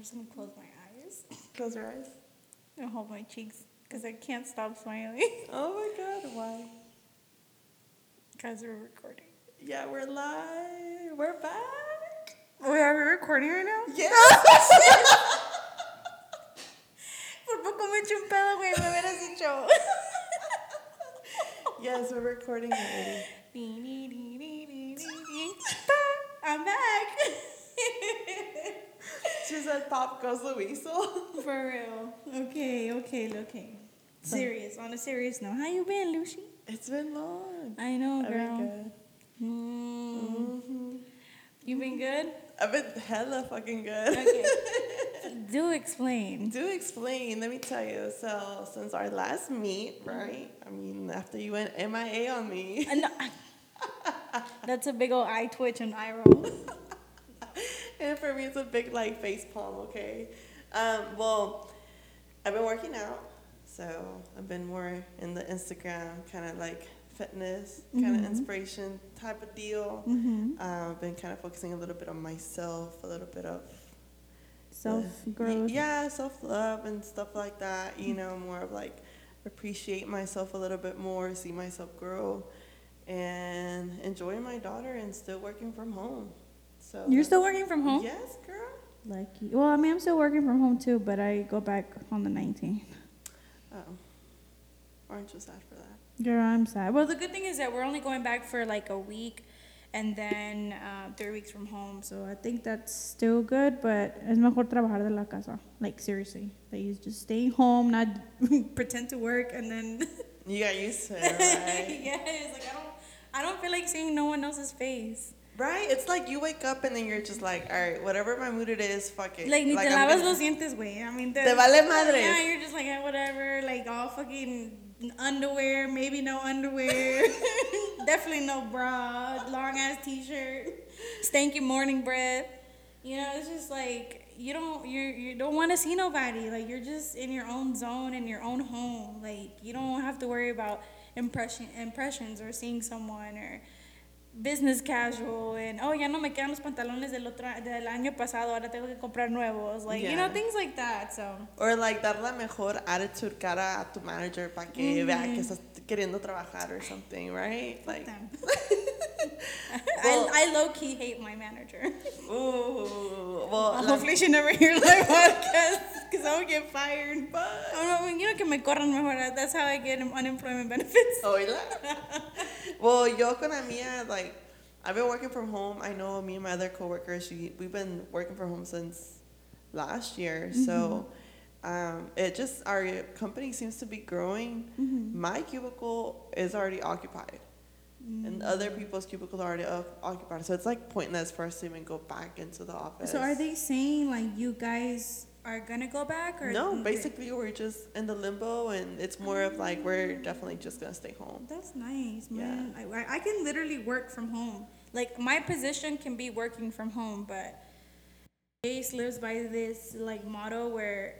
just gonna close my eyes Close your eyes. and hold my cheeks because I can't stop smiling. Oh my god, why? Guys, we're recording. Yeah, we're live. We're back. Oh, are we recording right now? Yeah. Por poco me eché un pedo, güey. Me hubieras dicho. yes, we're recording already. I'm back. She said, "Pop goes the weasel." For real. Okay, okay, okay. Serious. On a serious note, how you been, Lucy? It's been long. I know, I've been girl. good. Mm. hmm You been good? I've been hella fucking good. Okay. Do explain. Do explain. Let me tell you. So since our last meet, right? I mean, after you went MIA on me. Uh, no, That's a big old eye twitch and eye roll. and for me, it's a big like face palm. Okay. Um, well, I've been working out, so I've been more in the Instagram kind of like fitness kind of Mhm. inspiration type of deal. Mm-hmm. Um, I've been kind of focusing a little bit on myself, a little bit of Self uh, growth. yeah, self love and stuff like that. You know, more of like appreciate myself a little bit more, see myself grow, and enjoy my daughter and still working from home. So You're still working from home? Yes, girl. Lucky. Well, I mean, I'm still working from home too, but I go back on the 19th. Oh, aren't you sad for that? Girl, I'm sad. Well, the good thing is that we're only going back for like a week and then uh, three weeks from home. So I think that's still good, but es mejor trabajar de la casa. Like, seriously. Like, you just stay home, not pretend to work, and then. You got used to it, right? yes, like, I don't, I don't feel like seeing no one else's face. Right? It's like you wake up and then you're just like, all right, whatever my mood it is, fuck it. Like, ni te I'm lavas gonna- los dientes, güey. I mean, Te vale madres. Yeah, you're just like, eh, whatever. Like, all fucking underwear, maybe no underwear. Definitely no bra, long ass t shirt, stanky morning breath. You know, it's just like, you don't you you don't want to see nobody like you're just in your own zone in your own home like you don't have to worry about impression impressions or seeing someone or business casual and oh ya no me quedan los pantalones del otro del año pasado ahora tengo que comprar nuevos like you know things like that so. Or like dar la mejor attitude cara a tu manager para que vea que estás queriendo trabajar or something, right? Like. Well- I, I low key hate my manager. ooh, well, Hopefully she never hears my podcast because I would get fired. Oh, no, you know que me corran mejor. That's how I get unemployment benefits. Oíla. well, yo con la mía, like, I've been working from home. I know me and my other coworkers, she, we've been working from home since last year. So, mm-hmm. Um, it just, our company seems to be growing. My cubicle is already occupied. And other people's cubicles are already o- occupied. So it's like pointless for us to even go back into the office. So are they saying like you guys are gonna go back or No, basically we're just in the limbo, and it's more of like we're definitely just gonna stay home. That's nice, man. I, I- I can literally work from home. Like my position can be working from home, but Jace lives by this like motto where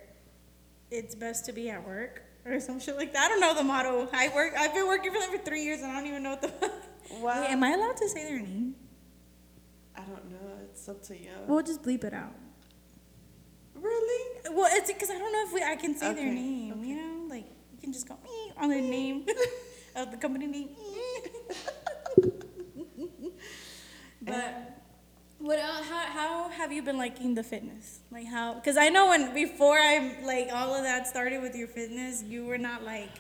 it's best to be at work or some shit like that. I don't know the motto. I work. I've been working for them for three years, and I don't even know what the. Wow. Wait, am I allowed to say their name? I don't know. It's up to you. We'll just bleep it out. really? Well, it's because I don't know if we, I can say their name. okay. You know, like you can just go "Eh," on the name of the company name. but what else, how how have you been liking the fitness? Like how? Because I know when before I like all of that started with your fitness, you were not like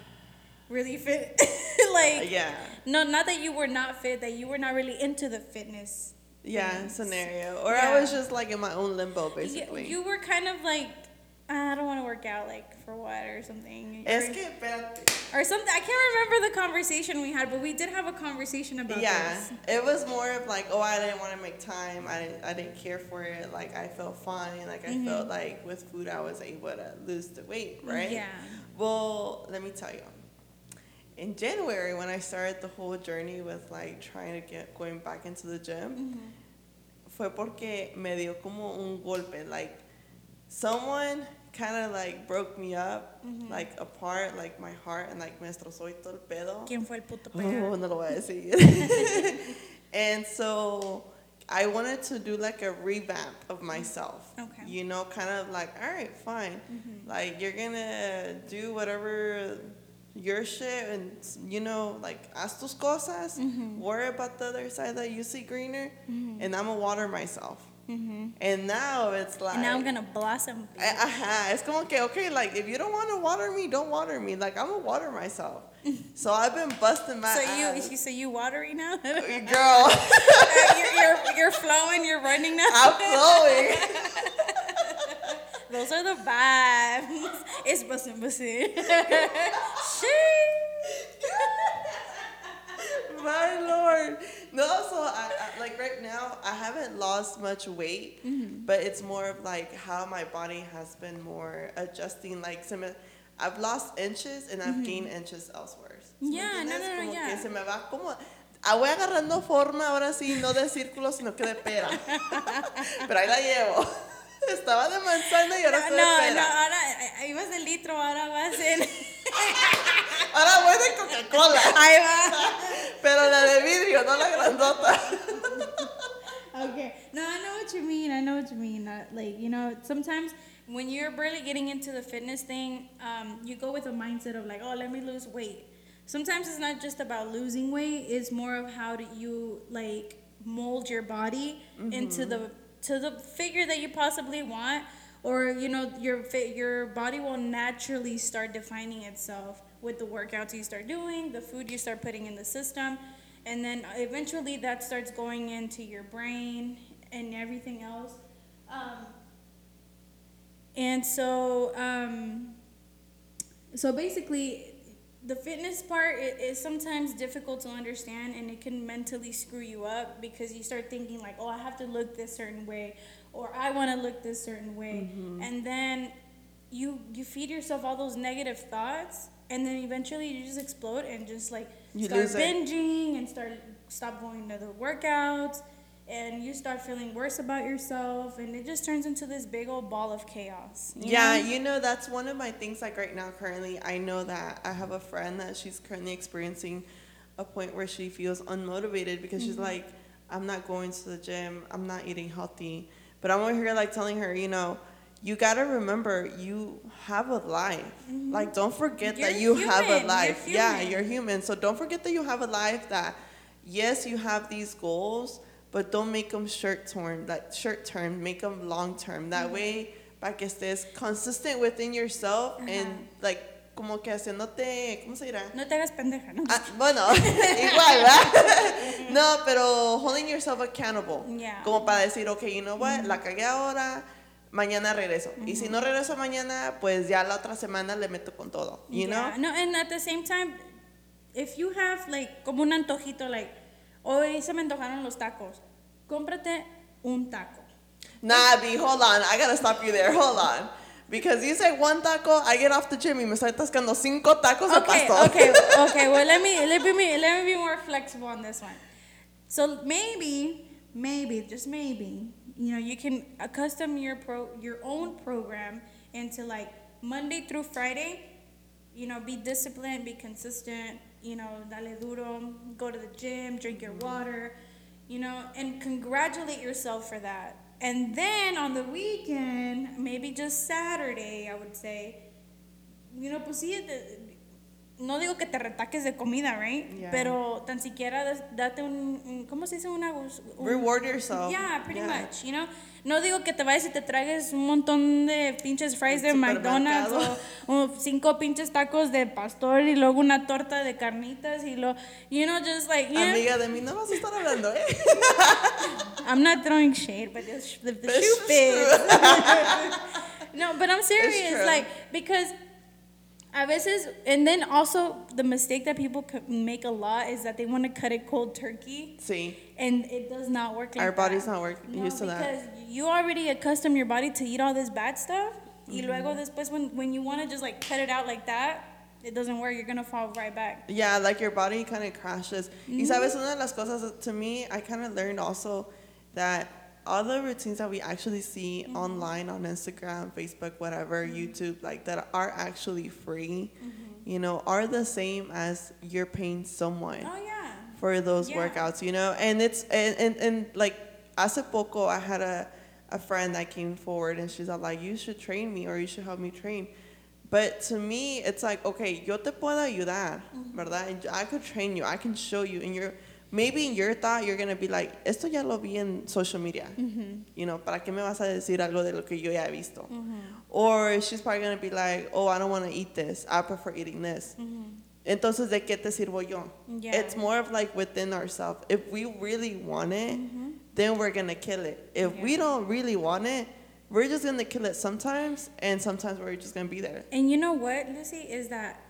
really fit. like Yeah. no, not that you were not fit, that you were not really into the fitness. Yeah, things. scenario. Or Yeah. I was just like in my own limbo, You, basically. you were kind of like, I don't want to work out, like for what or something. Es or, que, espérate. or something. I can't remember the conversation we had, but we did have a conversation about Yeah, this. it was more of like, oh, I didn't want to make time. I didn't, I didn't care for it. Like I felt fine. Like I felt mm-hmm. like with food, I was able to lose the weight, right? Yeah. Well, let me tell you. In January, when I started the whole journey with like trying to get going back into the gym, mm-hmm. fue porque me dio como un golpe. Like someone kind of like broke me up, mm-hmm. like apart, like my heart, and like me destrozó y todo el pedo. ¿Quién fue el puto Oh, perro? no lo voy a decir. and so I wanted to do like a revamp of mm-hmm. myself. Okay. You know, kind of like, all right, fine. Mm-hmm. Like you're gonna do whatever your shit and you know, like haz tus cosas. Worry about the other side that you see greener, and I'm gonna water myself. And now it's like And now I'm gonna blossom. Eh, Ajá, es como que, okay, like, if you don't want to water me, don't water me. Like, I'm to water myself. so I've been busting my So ass. you, so you watery now? Girl, you're, you're, you're flowing, you're running now. I'm flowing. Those are the vibes. It's busting, busting. my No, so I, I, like right now, I haven't lost much weight, Mm-hmm. but it's more of like how my body has been more adjusting. Like, se me, I've lost inches and I've gained inches elsewhere. ¿Me Mm-hmm. Yeah, no, no, no, Como yeah. que se me va como. Ah, voy agarrando forma ahora sí, no de círculo, sino que de pera. Pero ahí la llevo. Estaba de manzana y ahora No, estoy de no, pera. ahora eh, ibas de litro, ahora vas en. Ahora voy de Coca-Cola. Ahí va. Pero la de vidrio, no la grandota. Okay. No, I know what you mean. I know what you mean. Uh, like, you know, sometimes when you're really getting into the fitness thing, um, you go with a mindset of like, oh, let me lose weight. Sometimes it's not just about losing weight. It's more of how do you like mold your body into the to the figure that you possibly want, or you know, your your body will naturally start defining itself with the workouts you start doing, the food you start putting in the system and then eventually that starts going into your brain and everything else. Um, and so um, so basically the fitness part is sometimes difficult to understand and it can mentally screw you up because you start thinking like oh i have to look this certain way or i want to look this certain way. And then you you feed yourself all those negative thoughts and then eventually you just explode and just like You start lose it. binging and start stop going to the workouts and you start feeling worse about yourself and it just turns into this big old ball of chaos you Yeah, know? you know, that's one of my things. Like right now, currently, I know that I have a friend that she's currently experiencing a point where she feels unmotivated because she's mm-hmm. like, I'm not going to the gym, I'm not eating healthy. But I'm over here, like, telling her, you know, you gotta remember you have a life. Mm-hmm. Like, don't forget that You're you have a human, you're life. Yeah, you're human. So don't forget that you have a life that, yes, you have these goals, but don't make them short term. Like short term, make them long term. That mm-hmm. way, para que estés consistent within yourself and like como que haciéndote, ¿cómo se dirá? no te hagas pendeja no Ah, bueno, igual, ¿verdad? no, pero holding yourself accountable. Yeah. Como para decir, okay, you know what, la mm-hmm. cagué ahora, mañana regreso. Y si no regreso mañana, pues ya la otra semana le meto con todo. You Yeah, know? No, and at the same time, if you have like como un antojito, like, hoy se me antojaron los tacos, cómprate un taco. Nah, B, hold on. I gotta stop you there. Hold on. Because you say one taco, I get off the gym y me estoy atascando cinco tacos de Okay, pastor. okay, okay. Well, let me let me let me be more flexible on this one. So maybe, maybe, just maybe, you know, you can accustom your pro your own program into like Monday through Friday. You know, be disciplined, be consistent. You know, dale duro, go to the gym, drink your mm-hmm. water. You know, and congratulate yourself for that. And then on the weekend, maybe just Saturday, I would say, you know, pues sí, de- no digo que te retaques de comida, right? Yeah. Pero tan siquiera date un, un- ¿cómo se dice? Una, un- Reward yourself. Yeah, pretty Yeah. much, you know. No digo que te vayas y te tragues un montón de pinches fries de McDonald's o, o cinco pinches tacos de pastor y luego una torta de carnitas y lo, you know, just like, Amiga de mí, no vas a estar hablando, ¿eh? I'm not throwing shade, but the, the, the shoe fits. no, but I'm serious, like because a veces, and then also the mistake that people co- make a lot is that they want to cut it cold turkey, Sí. and it does not work like Our that. body's not work, No, used to that. because you already accustom your body to eat all this bad stuff. Y Mm-hmm. luego después when when you want to just like cut it out like that, it doesn't work. You're gonna fall right back. Yeah, like your body kind of crashes. Mm-hmm. Y sabes, una de las cosas, to me, I kind of learned also that all the routines that we actually see Mm-hmm. online on Instagram, Facebook, whatever, YouTube, like that are actually free, Mm-hmm. you know, are the same as you're paying someone Oh yeah. for those Yeah. workouts, you know? And it's, and, and, and like, hace poco I had a, a friend that came forward and she's like, you should train me or you should help me train. But to me, it's like, okay, yo te puedo ayudar, ¿verdad? And I could train you, I can show you. And you're, maybe in your thought, you're going to be like, esto ya lo vi en social media. Mm-hmm. You know, ¿para qué me vas a decir algo de lo que yo ya he visto? Mm-hmm. Or she's probably going to be like, oh, I don't want to eat this. I prefer eating this. Mm-hmm. Entonces, ¿de qué te sirvo yo? Yeah. It's more of like within ourselves. If we really want it, then we're gonna kill it. If we don't really want it, we're just gonna kill it sometimes, and sometimes we're just gonna be there. And you know what, Lucy, is that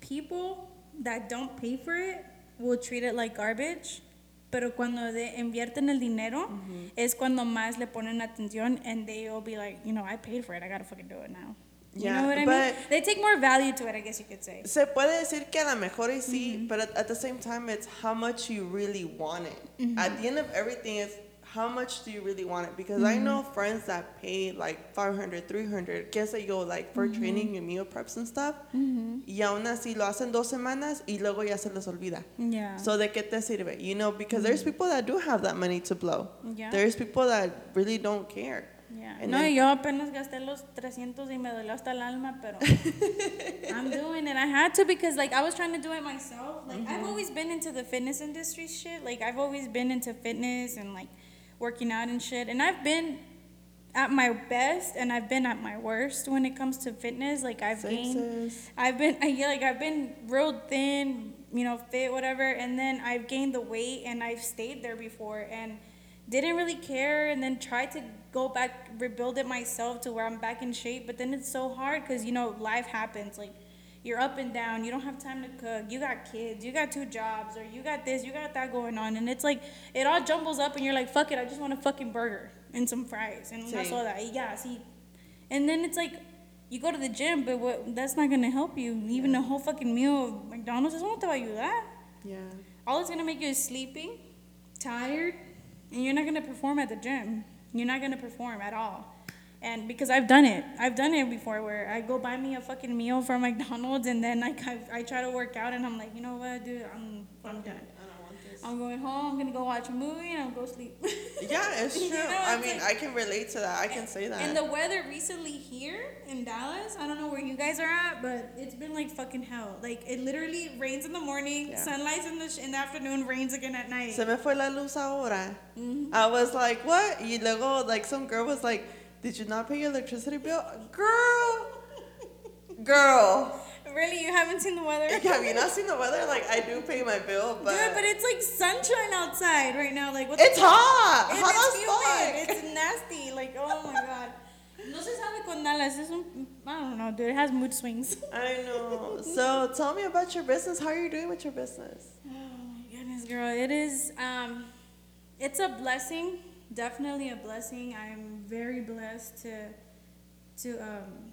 people that don't pay for it will treat it like garbage. Pero cuando de invierten el dinero es cuando más le ponen atención and they will be like, you know, I paid for it. I gotta fucking do it now. You Yeah, know what I mean? but- They take more value to it, I guess you could say. Se puede decir que a lo mejor y sí, but at, at the same time, it's how much you really want it. At the end of everything, it's how much do you really want it? Because I mm-hmm. know friends that pay like 500, 300, qué sé yo, like for mm-hmm. training and meal preps and stuff. Mm-hmm. Y aún así lo hacen dos semanas y luego ya se les olvida. Yeah. So de qué te sirve? You know, because there's people that do have that money to blow. Yeah. There's people that really don't care. Yeah. And No, then- yo apenas gasté los 300 y me dolió hasta el alma, pero I'm doing it. I had to because like I was trying to do it myself. Like I've Mm-hmm. always been into the fitness industry shit. Like I've always been into fitness and like working out and shit. And I've been at my best and I've been at my worst when it comes to fitness. Like I've Same, gained. I've been I yeah, like I've been real thin, you know, fit, whatever, and then I've gained the weight and I've stayed there before and didn't really care and then tried to go back rebuild it myself to where I'm back in shape, but then it's so hard cuz you know, life happens like you're up and down, you don't have time to cook, you got kids, you got two jobs or you got this, you got that going on and it's like it all jumbles up and you're like, "Fuck it, I just want a fucking burger and some fries." And that's all that. Yeah, see. And then it's like you go to the gym, but what that's not gonna help you. Even a whole fucking meal of McDonald's, eso no te you that. Yeah. All it's gonna make you is sleepy, tired, and you're not gonna perform at the gym. You're not gonna perform at all. And because I've done it, I've done it before where I go buy me a fucking meal from McDonald's and then like I, I try to work out and I'm like, you know what, dude, I'm I'm done. I don't want this. I'm going home. I'm gonna go watch a movie and I'll go sleep. Yeah, it's You true. know, I mean, like- I can relate to that. I can say that. And the weather recently here in Dallas, I don't know where you guys are at, but it's been like fucking hell. Like it literally rains in the morning, Yeah. sunlights in the sh- in the afternoon, rains again at night. Se me fue la luz ahora. Mm-hmm. I was like, what? Y luego, like, some girl was like, did you not pay your electricity bill? Girl! Girl! really, you haven't seen the weather? Have you not seen the weather? Like, I do pay my bill, but. Dude, but it's like sunshine outside right now. Like what? it's hot! It- hot it's humid. as fuck! It's nasty. Like oh my god. No se sabe con Dallas. Es un, I don't know, dude. It has mood swings. I know. So, tell me about your business. How are you doing with your business? Oh my goodness, girl. It is um it's a blessing. Definitely a blessing. I'm very blessed to to um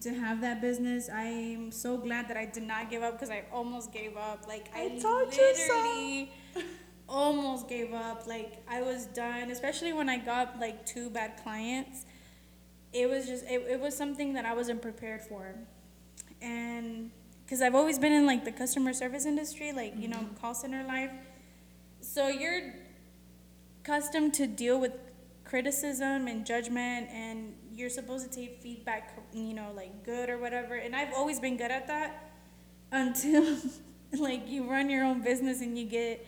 to have that business. I'm so glad that I did not give up because I almost gave up. Like I, I told you so. literally almost gave up. Like I was done, especially when I got like two bad clients. It was just it, it was something that I wasn't prepared for. And because I've always been in like the customer service industry, like you know, call center life. So you're accustomed to deal with criticism and judgment, and you're supposed to take feedback, you know, like good or whatever. And I've always been good at that until like you run your own business and you get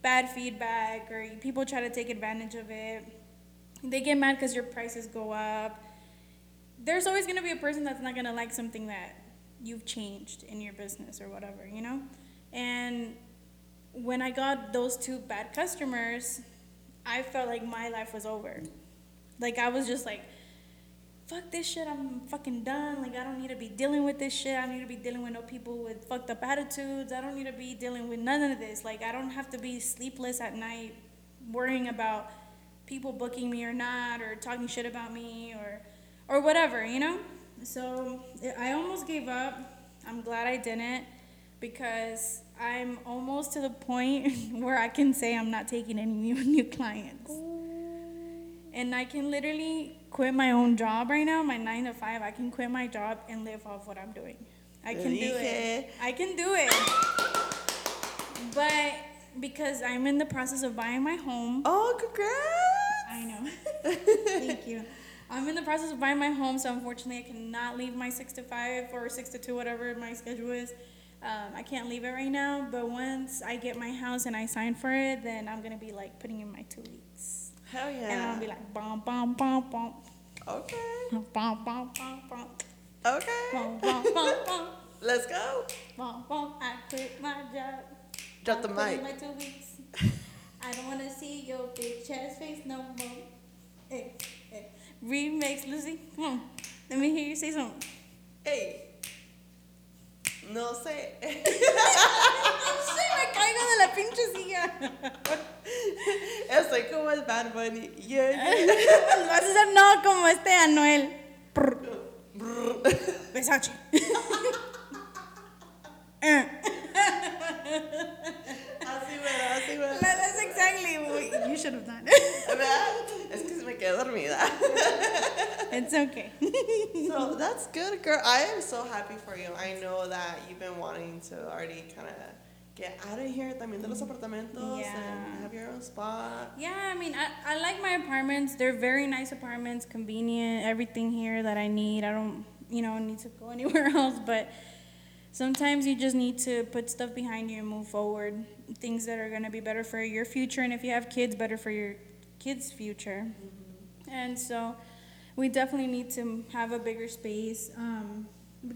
bad feedback or people try to take advantage of it. They get mad because your prices go up. There's always going to be a person that's not going to like something that you've changed in your business or whatever, you know? And when I got those two bad customers, I felt like my life was over. Like I was just like, fuck this shit, I'm fucking done. Like I don't need to be dealing with this shit. I don't need to be dealing with no people with fucked up attitudes. I don't need to be dealing with none of this. Like I don't have to be sleepless at night worrying about people booking me or not or talking shit about me or or whatever, you know? So I almost gave up. I'm glad I didn't because I'm almost to the point where I can say I'm not taking any new, new clients. And I can literally quit my own job right now, my nine to five. I can quit my job and live off what I'm doing. I can do it. I can do it. But because I'm in the process of buying my home, Oh, congrats! I know. Thank you. I'm in the process of buying my home, so unfortunately, I cannot leave my six to five or six to two, whatever my schedule is. Um, I can't leave it right now, but once I get my house and I sign for it, then I'm gonna be like putting in my two weeks, Hell yeah. and I'll be like, bum bum bum bum, okay. bum bum bum bum, Okay. bum bum bum bum, Let's go. bum bum. I quit my job. Drop the I put in mic. My two weeks. I don't wanna see your big chest face no more. Hey, hey. Remix, Lucy. Come on. Let me hear you say something. Hey. No sé. Sí, me caigo de la pinche silla. Estoy como el Bad Bunny. Yeah. A ser no como este Anuel. Versace. Así, ¿verdad? Así, ¿verdad? That's exactly what you should have done. ¿Verdad? Es que se me quedé dormida. It's okay. So that's good, girl. I am so happy for you. I know that you've been wanting to already kind of get out of here también de los mm. apartamentos Yeah. and have your own spot. Yeah, I mean, I, I like my apartments. They're very nice apartments, convenient, everything here that I need. I don't, you know, need to go anywhere else, but sometimes you just need to put stuff behind you and move forward. Things that are going to be better for your future, and if you have kids, better for your kids' future. And so we definitely need to have a bigger space, um,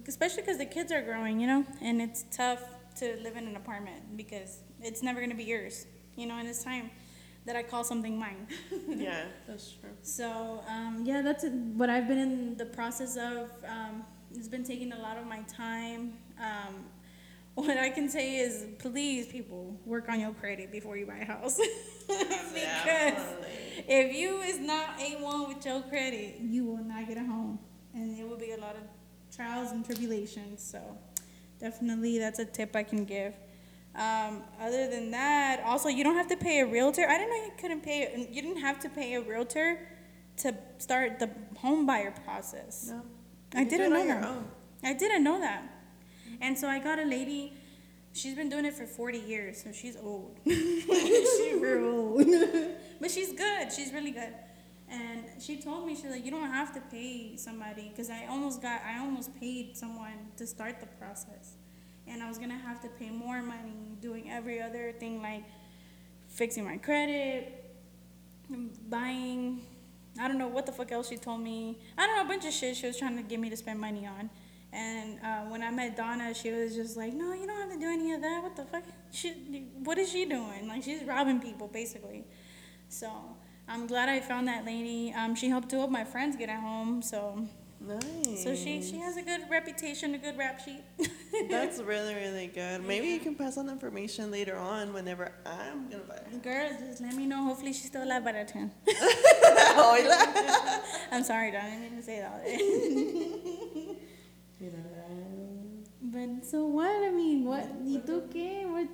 especially because the kids are growing, you know, and it's tough to live in an apartment because it's never going to be yours, you know, and it's time that I call something mine. yeah, that's true. So, um, yeah, that's what I've been in the process of. Um, it's been taking a lot of my time. Um, what I can say is, please, people, work on your credit before you buy a house. because if you is not A1 with your credit, you will not get a home. And it will be a lot of trials and tribulations. So, definitely, that's a tip I can give. Um, other than that, also, you don't have to pay a realtor. I didn't know you couldn't pay, you didn't have to pay a realtor to start the home buyer process. No. I didn't know that. own. I didn't know that. And so I got a lady, she's been doing it for 40 years, so she's old. she's real old. but she's good. She's really good. And she told me, she's like, you don't have to pay somebody, because I almost got, I almost paid someone to start the process. And I was going to have to pay more money doing every other thing like fixing my credit, buying I don't know what the fuck else she told me. I don't know a bunch of shit she was trying to get me to spend money on. And uh, when I met Donna, she was just like, "No, you don't have to do any of that. What the fuck? She, what is she doing? Like she's robbing people, basically." So I'm glad I found that lady. Um, she helped two of my friends get at home. So Nice. so she she has a good reputation, a good rap sheet. That's really, really good. Maybe you can pass on information later on whenever I'm gonna buy it. Girl, just let me know. Hopefully she's still alive by that time. I'm sorry, Donna. I didn't say that. But so what? I mean, what? ¿Y tú qué? What?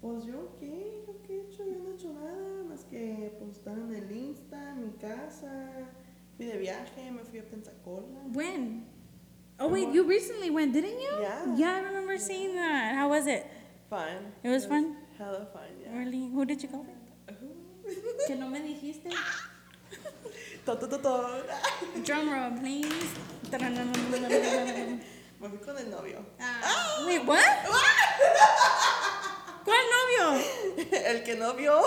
Pues yo qué, yo qué he hecho, yo no he hecho nada más que pues estar en el Insta, en mi casa, fui de viaje, me fui a Pensacola. When? Oh wait, you recently went, didn't you? Yeah. Yeah, I remember seeing that. How was it? Fun. It was fun? Hella fun, yeah. Really? Who did you go with? Que no me dijiste. Drum roll, please. Me fui con el novio. Ah, wait, what? ¿Cuál novio? El que no vio.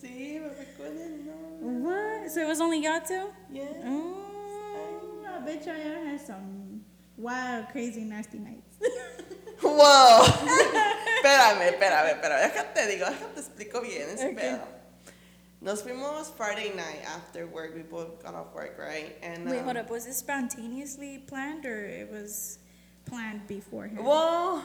sí, me fui con el novio. What? So it was only y'all two? Yeah. Oh, I bet y'all had some wild, crazy, nasty nights. Wow. espérame, espérame, espérame. Déjate digo, déjate explico bien ese Okay. Nos fuimos Friday night after work. We both got off work, right? And Wait, um, hold up. Was this spontaneously planned or it was planned beforehand? Well,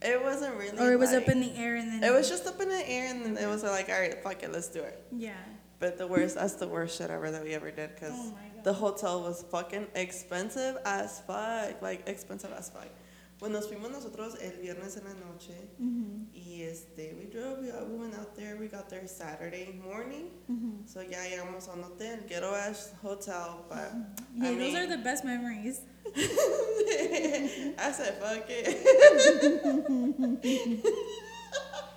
it wasn't really. or it was like, up in the air and then. It was just up in the air, and then it was like, all right, fuck it, let's do it. Yeah. But the worst, that's the worst shit ever that we ever did, cause Oh the hotel was fucking expensive as fuck, like expensive as fuck. When nos fuimos nosotros el viernes en la noche, Mm-hmm. y este, we drove, we, we went out there, we got there Saturday morning, Mm-hmm. so ya llegamos a un hotel, ghetto ass hotel, but Yeah, I those are mean- the best memories. I said, fuck it.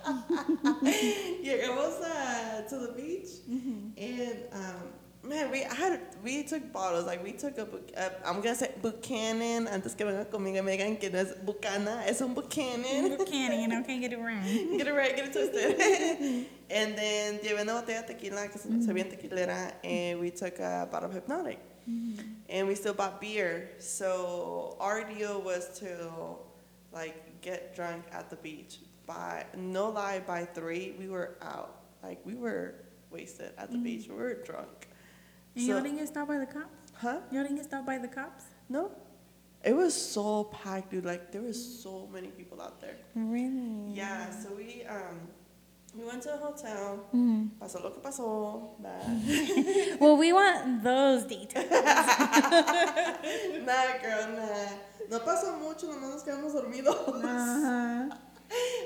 Llegamos uh, to the beach, and um, man, we I had we took bottles like we took a uh, I'm gonna say Buchanan antes que venga conmigo me digan que no es Bucana, es un Buchanan. Buchanan, can't get it right. Get it right, get it twisted. and then llevé una botella de tequila, que se se bien tequilera, and we took a bottle of Hpnotiq. And we still bought beer. So our deal was to like get drunk at the beach. By no lie, by three we were out. Like we were wasted at the beach. We were drunk. And So- y'all didn't get stopped by the cops? Huh? Y'all didn't get stopped by the cops? No. It was so packed, dude. Like there was so many people out there. Really? Yeah, so we um we went to a hotel. Mm-hmm. Pasó lo que pasó. Nah, Well, we want those details. nah girl, nah. No pasó mucho, nomás nos quedamos dormidos. Uh-huh.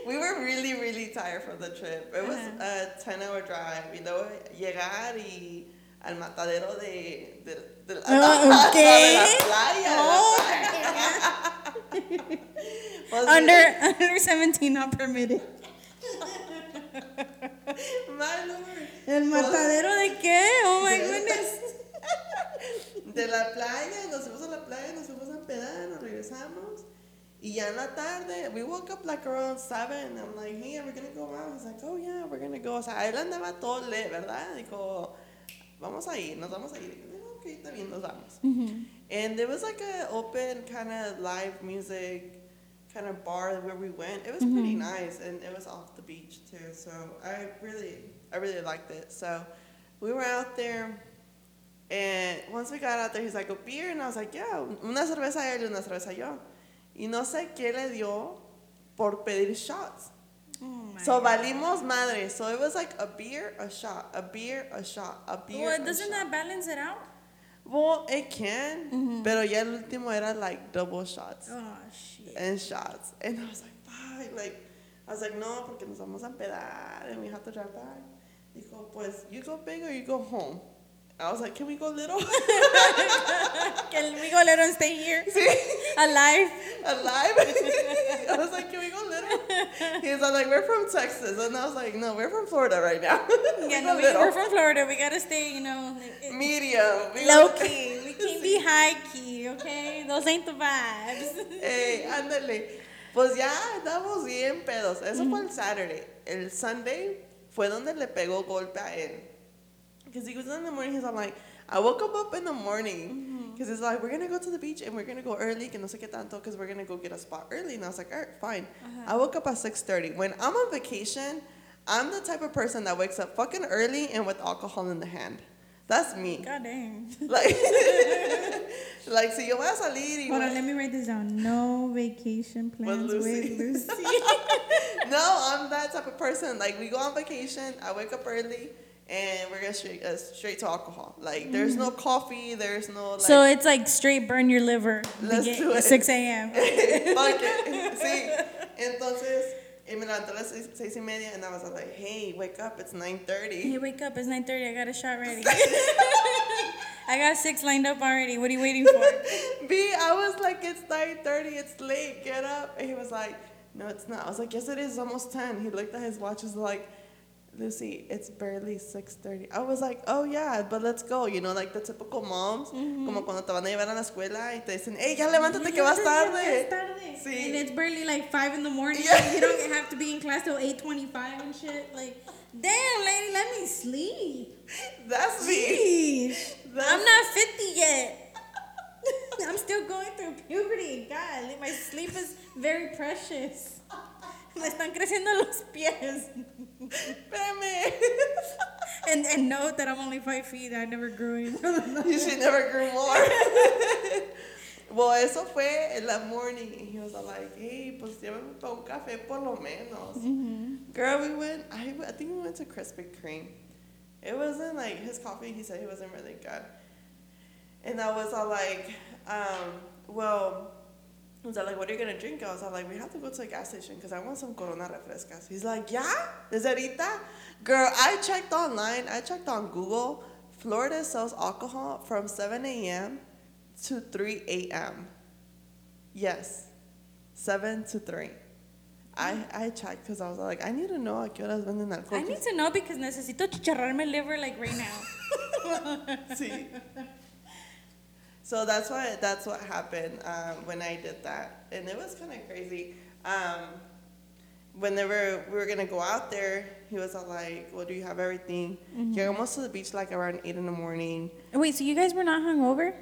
We were really, really tired from the trip. It was Ajá. a 10 hour drive. You know, llegar y al matadero de, de, de, la, Ah, de ¿qué? playa. de la Oh, playa. Pues, under under 17 not permitted. my lord. ¿El matadero de qué? Oh my goodness. De la playa, nos fuimos a la playa, nos fuimos a empedar, nos regresamos. Y ya en la tarde, we woke up like around 7. I'm like, hey, are we gonna go out? He's like, oh yeah, we're gonna go. O sea, él andaba todo lit, ¿verdad? Dijo, vamos a ir, nos vamos a ir. Y yo, ok, está bien, nos vamos. And there was like an open kind of live music kind of bar where we went. It was pretty nice, and it was off the beach too. So I really, I really liked it. So we were out there, and once we got out there, he's like, a beer, and I was like, yeah, una cerveza él y una cerveza yo. Y no sé qué le dio por pedir shots. My So valimos madre. So it was like a beer, a shot, a beer, a shot, a beer. Well, a doesn't that balance it out? Well, it can, mm-hmm. pero ya el último era like double shots Oh shit. and shots, and I was like, fuck, like, I was like, no, porque nos vamos a empedar and we have to drive back. Dijo, pues, you go big or you go home. I was like, can we go little? Can we go little and stay here Sí, alive? alive. I was like, can we go little? He was like, we're from Texas, and I was like, no, we're from Florida right now. Yeah, no, we, we're from Florida. We gotta stay, you know, medium. We low key. We can't be high key, okay? Those ain't the vibes. Ey, ándale. Pues ya andamos bien pedos. Eso fue el Saturday. El Sunday fue donde le pegó golpe a él. Because he was in the morning, he's like, I woke up in the morning. Because it's like, we're going to go to the beach and we're going to go early, que no sé qué tanto, because we're going to go get a spot early. And I was like, all right, fine. I woke up at 6.30. When I'm on vacation, I'm the type of person that wakes up fucking early and with alcohol in the hand. That's me. God damn. Like, like, si yo voy a salir y Hold on, let me write this down. No vacation plans with Lucy. Lucy. no, I'm that type of person. Like we go on vacation, I wake up early, and we're gonna straight uh, straight to alcohol. Like there's no coffee, there's no like. so it's like straight burn your liver. Let's do it. 6 a.m. fuck it. Sí. Entonces, y me levanté a las seis, seis y media, and I was like, hey, wake up, it's 9.30. Hey, wake up. It's 9.30. I got a shot ready. I got six lined up already. What are you waiting for? B, I was like, it's nine thirty, it's late, get up. And he was like, no, it's not. I was like, yes, it is. It's almost ten. He looked at his watch, was like. Lucy, it's barely 6.30. I was like, oh yeah, but let's go. You know, like the typical moms, mm-hmm. como cuando te van a llevar a la escuela y te dicen, hey, ya levántate que vas tarde. tarde. Sí. And it's barely like 5 in the morning. Yeah. You don't have to be in class till 8.25 and shit. Like, damn, lady, let me sleep. That's me. That's- I'm not 50 yet. I'm still going through puberty. God, my sleep is very precious. Me están creciendo los pies. Espérame. And, and note that I'm only five feet. I never grew in. you should never grew more. well, eso fue en la morning. And he was all like, hey, pues llévame pa un café por lo menos. Girl, we went, I, I think we went to Krispy Kreme. It wasn't like his coffee, he said he wasn't really good. And I was all like, um, well, was like, what are you gonna drink? I was like, we have to go to a gas station because I want some Corona refrescas. He's like, yeah? Desde ahorita? Girl, I checked online, I checked on Google. Florida sells alcohol from 7 a.m. to 3 a.m. Yes, 7 to 3. I, I checked because I was like, I need to know a qué horas venden alcohol. I need to know because necesito chicharrarme liver like right now. See? So that's why that's what happened um, when I did that, and it was kind of crazy. Um, whenever we were gonna go out there, he was all like, "Well, do you have everything?" Mm-hmm. Llegamos to the beach like around eight in the morning. Wait, so you guys were not hungover?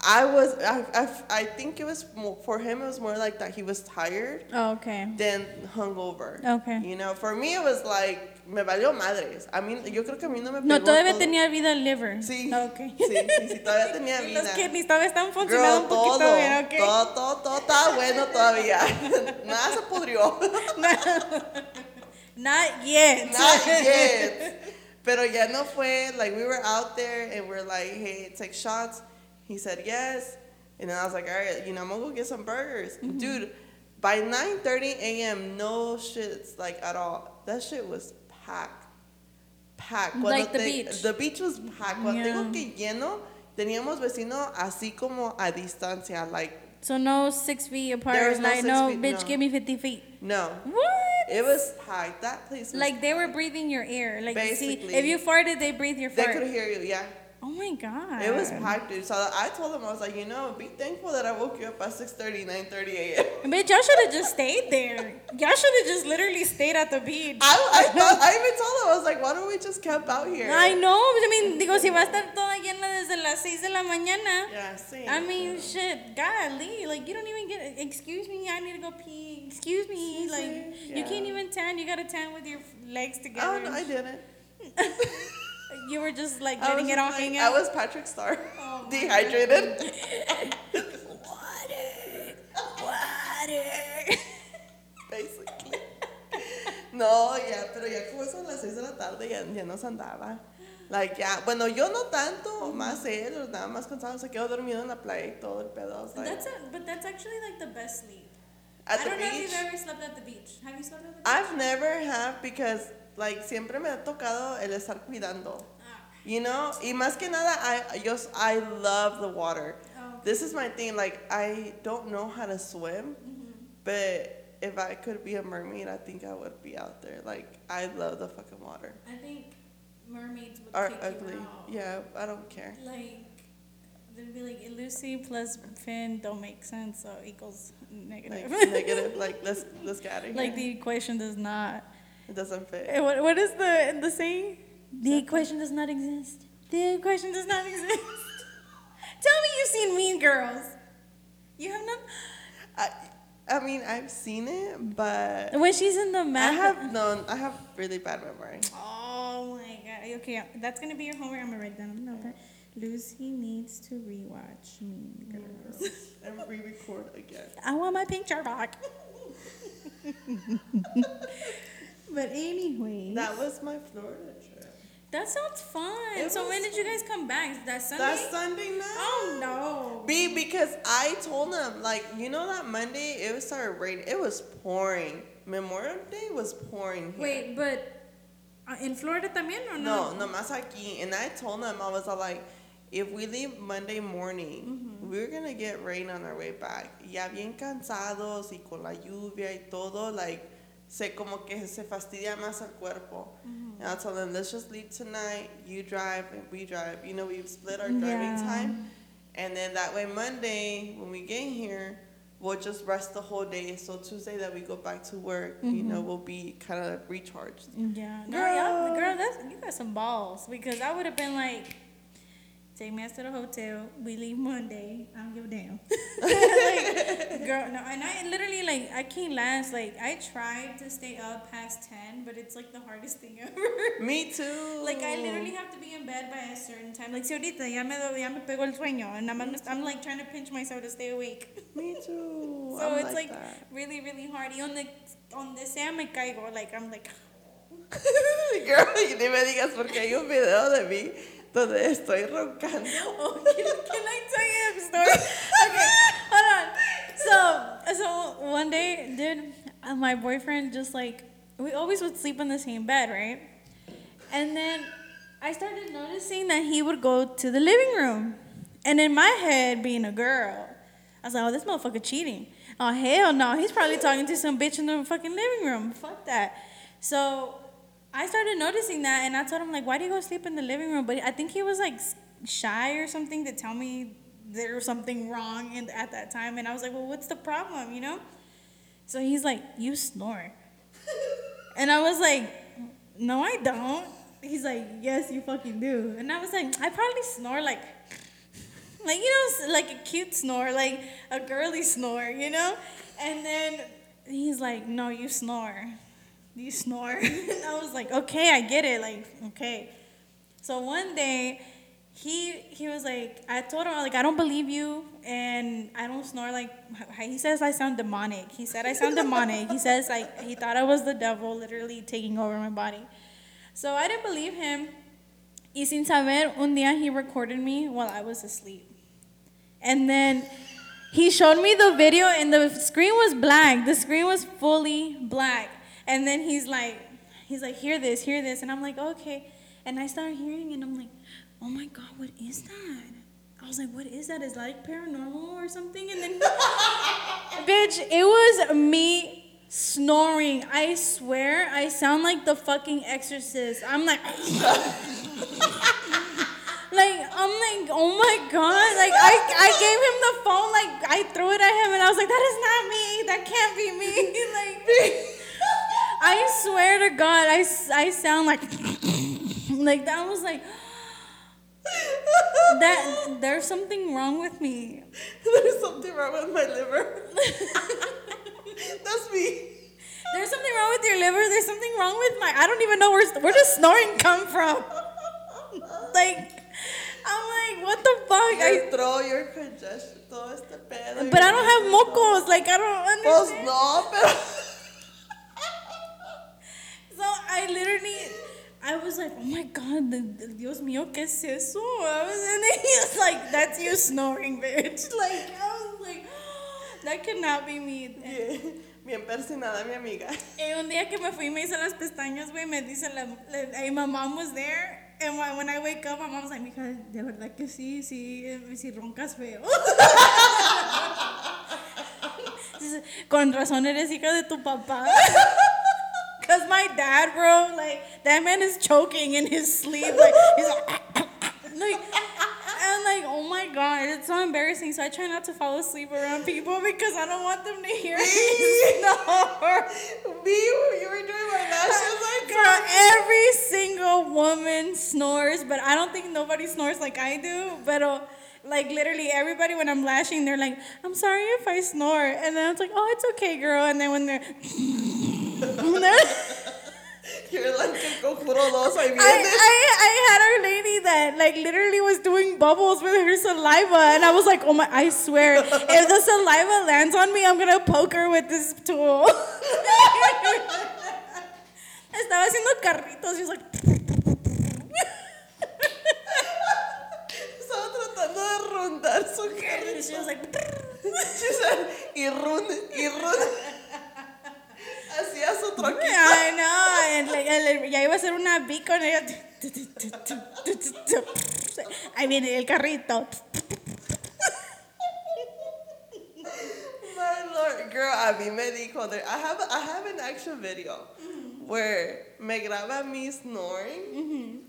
I was, I, I, I think it was more, for him. It was more like that he was tired Oh, okay. than hungover. Okay. You know, for me it was like me valió madres. A mí, yo creo que a mí no me No, pegó todavía todo. tenía vida el liver. Sí. Ok. Sí, sí, sí, todavía tenía vida. los kidneys todavía están Girl, funcionando un poquito todo, bien, todo, todo, todo estaba bueno todavía. Nada se pudrió. Not yet. Not yet. Pero ya no fue, like, we were out there and we're like, hey, take shots. He said yes. And then I was like, all right, you know, I'm gonna go get some burgers. Mm-hmm. Dude, by 9.30 a.m., no shits, like, at all. That shit was packed. Packed. Like the te- beach. The beach was packed. Cuando Yeah. digo que lleno, teníamos vecinos así como a distancia, like, So no six feet apart. There was no like no, feet, bitch, no. give me fifty feet. no. What? It was packed. That place was like they were breathing your air. Like see, Basically. if you farted, they breathe your fart. They could hear you, yeah. Oh my god. It was packed, dude. So I told him I was like, you know, be thankful that I woke you up at 6.30, 9.30 a.m. Bitch, y'all should have just stayed there. Y'all should have just literally stayed at the beach. I, I, thought, I even told him I was like, why don't we just camp out here? I know. I mean, digo, si va a estar toda llena desde las seis de la mañana. Yeah, same. I mean, shit, golly, like you don't even get. Excuse me, I need to go pee. Excuse me, Sí, like sí, you can't even tan. You gotta tan with your legs together. Oh, no, I didn't. you were just like letting it all like- hang I was Patrick Star. Oh Dehydrated. Water, water. Basically. No, ya, pero ya como son las 6 de la tarde, ya, ya nos andaba. Like, ya, bueno, yo no tanto, mm-hmm. más él, nada más cansado, se quedó dormido en la playa y todo el pedo. Like, That's a, but that's actually like the best sleep. at I the don't know if beach. you've ever slept at the beach. Have you slept at the beach? I've never have because like siempre me ha tocado el estar cuidando. Ah. You know, y más que nada, I yo, I love the water. Oh. This is my thing. Like I don't know how to swim, Mm-hmm. but if I could be a mermaid, I think I would be out there. Like I love the fucking water. I think mermaids would Are ugly. you out. Yeah, I don't care. Like they'd be like Lucy plus Finn don't make sense, so equals negative. Like negative. Like let's let's get out of here. like the equation does not. It doesn't fit. Eh, What what is the the saying? The equation does not exist. The equation does not exist. Tell me you've seen Mean Girls. You have not. I I mean I've seen it, but When she's in the math, I have no. I have really bad memory. Oh my god. Okay, that's gonna be your homework. I'm gonna write down. No, but Lucy needs to rewatch Mean Girls. and re-record again. I want my picture back. but anyway, That was my Florida trip. that sounds fun. It so was when did you guys come back? That Sunday? That Sunday night. oh no. B because I told them like you know that Monday it was started raining. It was pouring. Memorial Day was pouring here. Wait, but uh, in Florida también or No, no? no más aquí. And I told them I was all like, if we leave Monday morning, Mm-hmm. we're gonna get rain on our way back. Ya bien cansados y con la lluvia y todo, like se como que se fastidia más el cuerpo. Mm-hmm. And I told them, let's just leave tonight. You drive and we drive. You know, we split our driving Yeah. time. And then that way, Monday, when we get here, we'll just rest the whole day. So Tuesday that we go back to work, you know, we'll be kind of recharged. Yeah, girl, y'all, girl, that's you got some balls because I would have been like, take me out to the hotel. We leave Monday. I don't give a damn. like, girl, no, and I literally like I can't last. Like I tried to stay up past ten, but it's like the hardest thing ever. Me too. Like I literally have to be in bed by a certain time. Like si ahorita ya me do, ya me pegó el sueño, and I'm, I'm like trying to pinch myself to stay awake. Me too. So I'm it's like, that. really, really hard. Y donde, donde sea me caigo, like I'm like. Girl, y ni me digas porque hay un video de mí donde estoy roncando. Oh, can, can I tell you a story? Okay, hold on. So, so one day, dude, uh, my boyfriend just like we always would sleep in the same bed, right? And then I started noticing that he would go to the living room, and in my head, being a girl, I was like, "Oh, this motherfucker cheating." Oh hell no, he's probably talking to some bitch in the fucking living room. Fuck that. So I started noticing that, and I told him like, why do you go sleep in the living room? But I think he was like shy or something to tell me there was something wrong in, at that time, and I was like, well, what's the problem, you know? So he's like, you snore, and I was like, no, I don't. He's like, yes, you fucking do, and I was like, I probably snore like like you know like a cute snore like a girly snore you know and then he's like no you snore you snore and i was like okay i get it like okay so one day he he was like i told him like i don't believe you and i don't snore like he says i sound demonic he said i sound demonic he says like he thought i was the devil literally taking over my body so i didn't believe him Y sin saber, un día he recorded me while I was asleep. And then he showed me the video, and the screen was black. The screen was fully black. And then he's like, he's like, hear this, hear this. And I'm like, okay. And I start hearing, and I'm like, oh my God, what is that? I was like, what is that? Is that like paranormal or something? And then, bitch, it was me snoring. I swear, I sound like the fucking exorcist. I'm like, like I'm like, oh my god! Like I, I gave him the phone. Like I threw it at him, and I was like, that is not me. That can't be me. like swear to God, I, I sound like like that was like that. There's something wrong with me. There's something wrong with my liver. That's me. There's something wrong with your liver. There's something wrong with my. I don't even know where where does snoring come from. Like I'm like, what the fuck? Your throw your congestion, todo este pedo. But I don't have mocos. Like, I don't understand. Pues no, pero. I literally, I was like, oh my god, Dios mío, ¿qué es eso? I was, and then he was like, that's you snoring, bitch. Like, I was like, that cannot be me. Bien, bien persinada, mi amiga. Y un día que me fui y me hice las pestañas, güey, me dice la, la, hey, my mom was there. And when, when I wake up, my mom's like, mija, de verdad que sí, sí, eh, sí roncas feo. Con razón eres hija de tu papá. Cause my dad, bro, like that man is choking in his sleep, like he's like, like, and like, oh my god, it's so embarrassing. So I try not to fall asleep around people because I don't want them to hear me. Me, you were doing my lashes like Girl, every single woman snores, but I don't think nobody snores like I do. But uh, like literally everybody, when I'm lashing, they're like, "I'm sorry if I snore," and then it's like, "Oh, it's okay, girl." And then when they're You're like el conjuro dos, ahí I. I, I had our lady that like literally was doing bubbles with her saliva, and I was like, "Oh my! I swear, if the saliva lands on me, I'm gonna poke her with this tool." Estaba haciendo carritos. She was like. Estaba tratando de rondar su carrito. She was like. Y run, y run. Ya iba a ser una beat con ella. Ahí viene el carrito. My lord, girl, a mí me dijo, I have, I have an actual video where me graba me snoring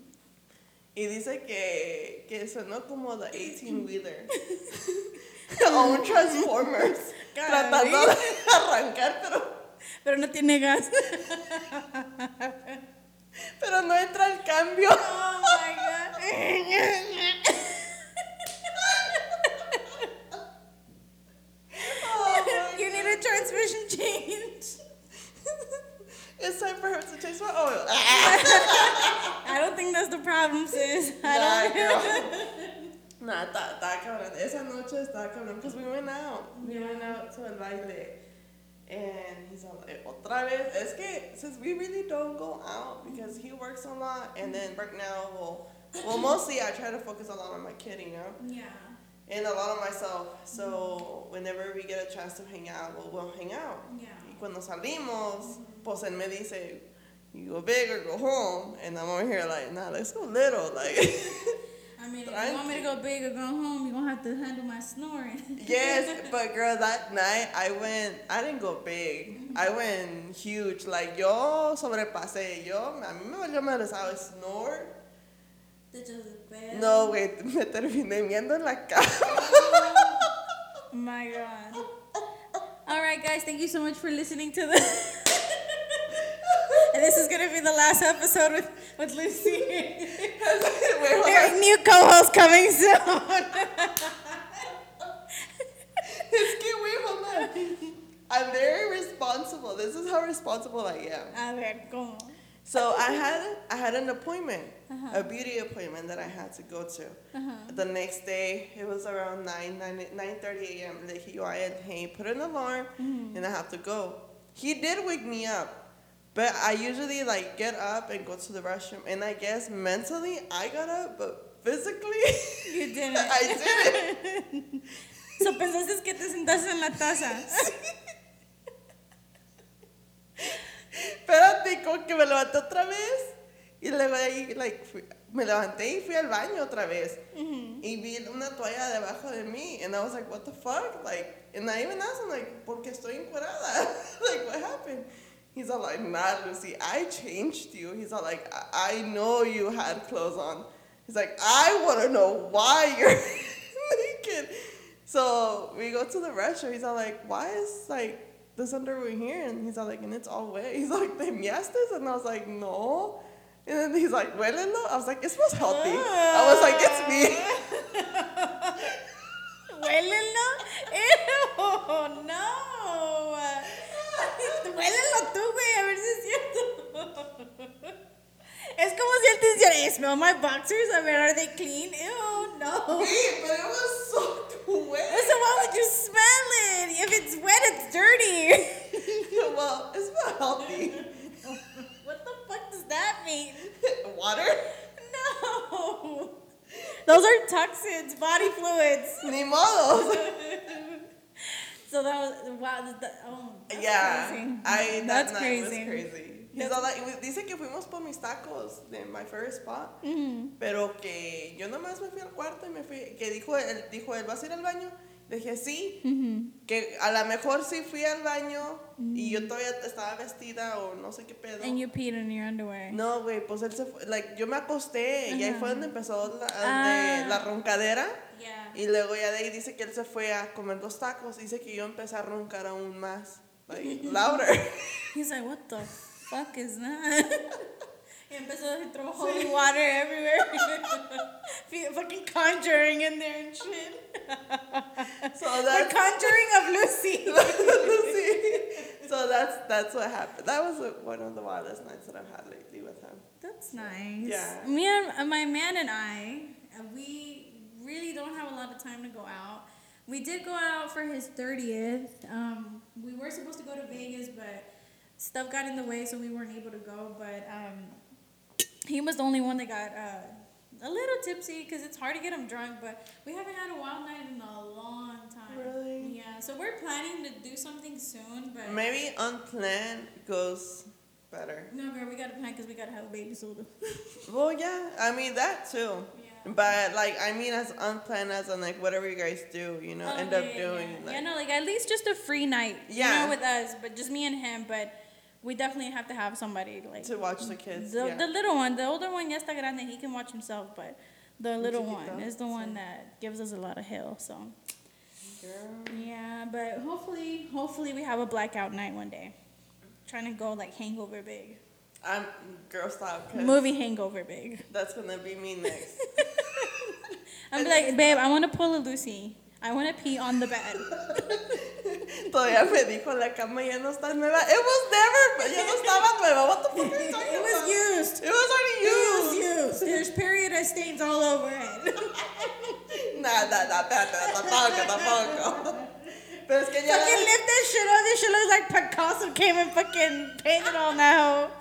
y dice que, que sonó como the 18 wheeler o un Transformers tratando de arrancar, pero, Pero no tiene gas. pero no entra el cambio. Oh my god. Oh my you need a transmission change. It's time for her to change my oil. I don't think that's the problem, sis. I Nah, don't. Nah, está, está cabrón. Esa noche está cabrón. Because we went out. We went out to el baile. And he's all like, otra vez. Es que, since we really don't go out because he works a lot. And then right now, well, well, mostly I try to focus a lot on my kid, you know? Yeah. And a lot on myself. So whenever we get a chance to hang out, well, we'll hang out. Yeah. Y cuando salimos, pues él me dice, you go big or go home. And I'm over here like, nah, let's go little. Like, I mean, if you want me to go big or go home, you're gonna have to handle my snoring. Yes, but girl, that night I went, I didn't go big. I went huge. Like, yo sobrepasé. Yo, a mí me valió madre, ¿sabes? Snore. That just bad. No, güey, me terminé viendo en la cama. Oh my God. All right, guys. Thank you so much for listening to the. and this is gonna be the last episode with with Lucy. There's on. new co-host coming soon. Es que, wait, hold on. I'm very responsible. This is how responsible I am. A ver, ¿cómo? So I had I had an appointment, uh-huh. a beauty appointment that I had to go to. Uh-huh. The next day, it was around 9, 9, 9.30 a.m. Le dije yo a él, hey, put an alarm mm-hmm. and I have to go. He did wake me up, but I usually like get up and go to the restroom. And I guess mentally I got up, but physically You didn't. I didn't. So pensaste que te sentaste en la taza. Espérate, como que me levanté otra vez. Y luego de ahí, like, fui- me levanté y fui al baño otra vez. Y vi una toalla debajo de mí. And I was like, what the fuck? Like, and I even asked him, like, ¿por qué estoy encuerada? like, what happened? He's all like, nah, Lucy, I changed you. He's all like, I, I know you had clothes on. He's like, I want to know why you're naked. So we go to the restroom. He's all like, why is like this underwear here? And he's all like, and it's all wet. He's like, ¿te miaste? And I was like, no. And then he's like, huélelo. I was like, it smells healthy. I was like, it's me. Huélelo. Ew, no. Huélelo tú, güey, a ver si es cierto. Es como si él te "Hey, smell my boxers, a ver, are they clean? Ew, no. Wait, but it was so wet. So why would you smell it? If it's wet, it's dirty. well, it's smells healthy. what the fuck does that mean? Water? No. Those are toxins, body fluids. Ni modo. So that was wow. That, oh, that's yeah, crazy. I that that's night crazy. was crazy. That's- all like, dice que fuimos por mis tacos de my first spot, Mm-hmm. pero que yo nomás me fui al cuarto y me fui, que dijo él, dijo él, ¿vas a ir al baño? Dije, sí, Mm-hmm. que a lo mejor sí fui al baño y yo todavía estaba vestida o no sé qué pedo. And you peed in your underwear. No, güey, pues él se fue, like, yo me acosté y ahí fue donde empezó la, Ah. la roncadera. Yeah. Y luego ya de ahí dice que él se fue a comer los tacos. Dice que yo empecé a roncar aún más. Like, louder. He's like, what the fuck is that? y empezó throw holy water everywhere. Fucking conjuring in there and shit. So the that's, conjuring of Lucy. so that's that's what happened. That was one of the wildest nights that I've had lately with him. That's nice. Yeah. Me and uh, my man and I, uh, we really don't have a lot of time to go out. We did go out for his 30th. Um, we were supposed to go to Vegas, but stuff got in the way, so we weren't able to go. But um, he was the only one that got uh, a little tipsy because it's hard to get him drunk. But we haven't had a wild night in a long time. Really? Yeah. So we're planning to do something soon, but Maybe unplanned goes better. no, girl, we got to plan because we got to have a baby soon. Well, yeah, I mean that too. Yeah. But like, I mean, as unplanned as in like whatever you guys do, you know, Oh, end yeah, up yeah, doing. Yeah. Like, yeah, no, like at least just a free night. Yeah. You know, with us, but just me and him. But we definitely have to have somebody like to watch the kids. the, yeah. the little one. The older one, ya está grande, he can watch himself, but the little one is the one that gives us a lot of hell. So Girl. yeah, but hopefully, hopefully we have a blackout night one day. Trying to go like hangover big, I'm girl stop. movie hangover big. That's gonna be me next. I'm like, babe, I want to pull a Lucy. I want to pee on the bed. Todavía me dijo la cama ya no está nueva. It was never, ya no estaba nueva. What the fuck are you talking It was about? used. It was already It was used. used. There's period stains all over it. Nah, nah, nah, espérate, tampoco, tampoco. Pero es que ya. fucking lift that shit up. This shit looks like Picasso came and fucking painted on that hoe.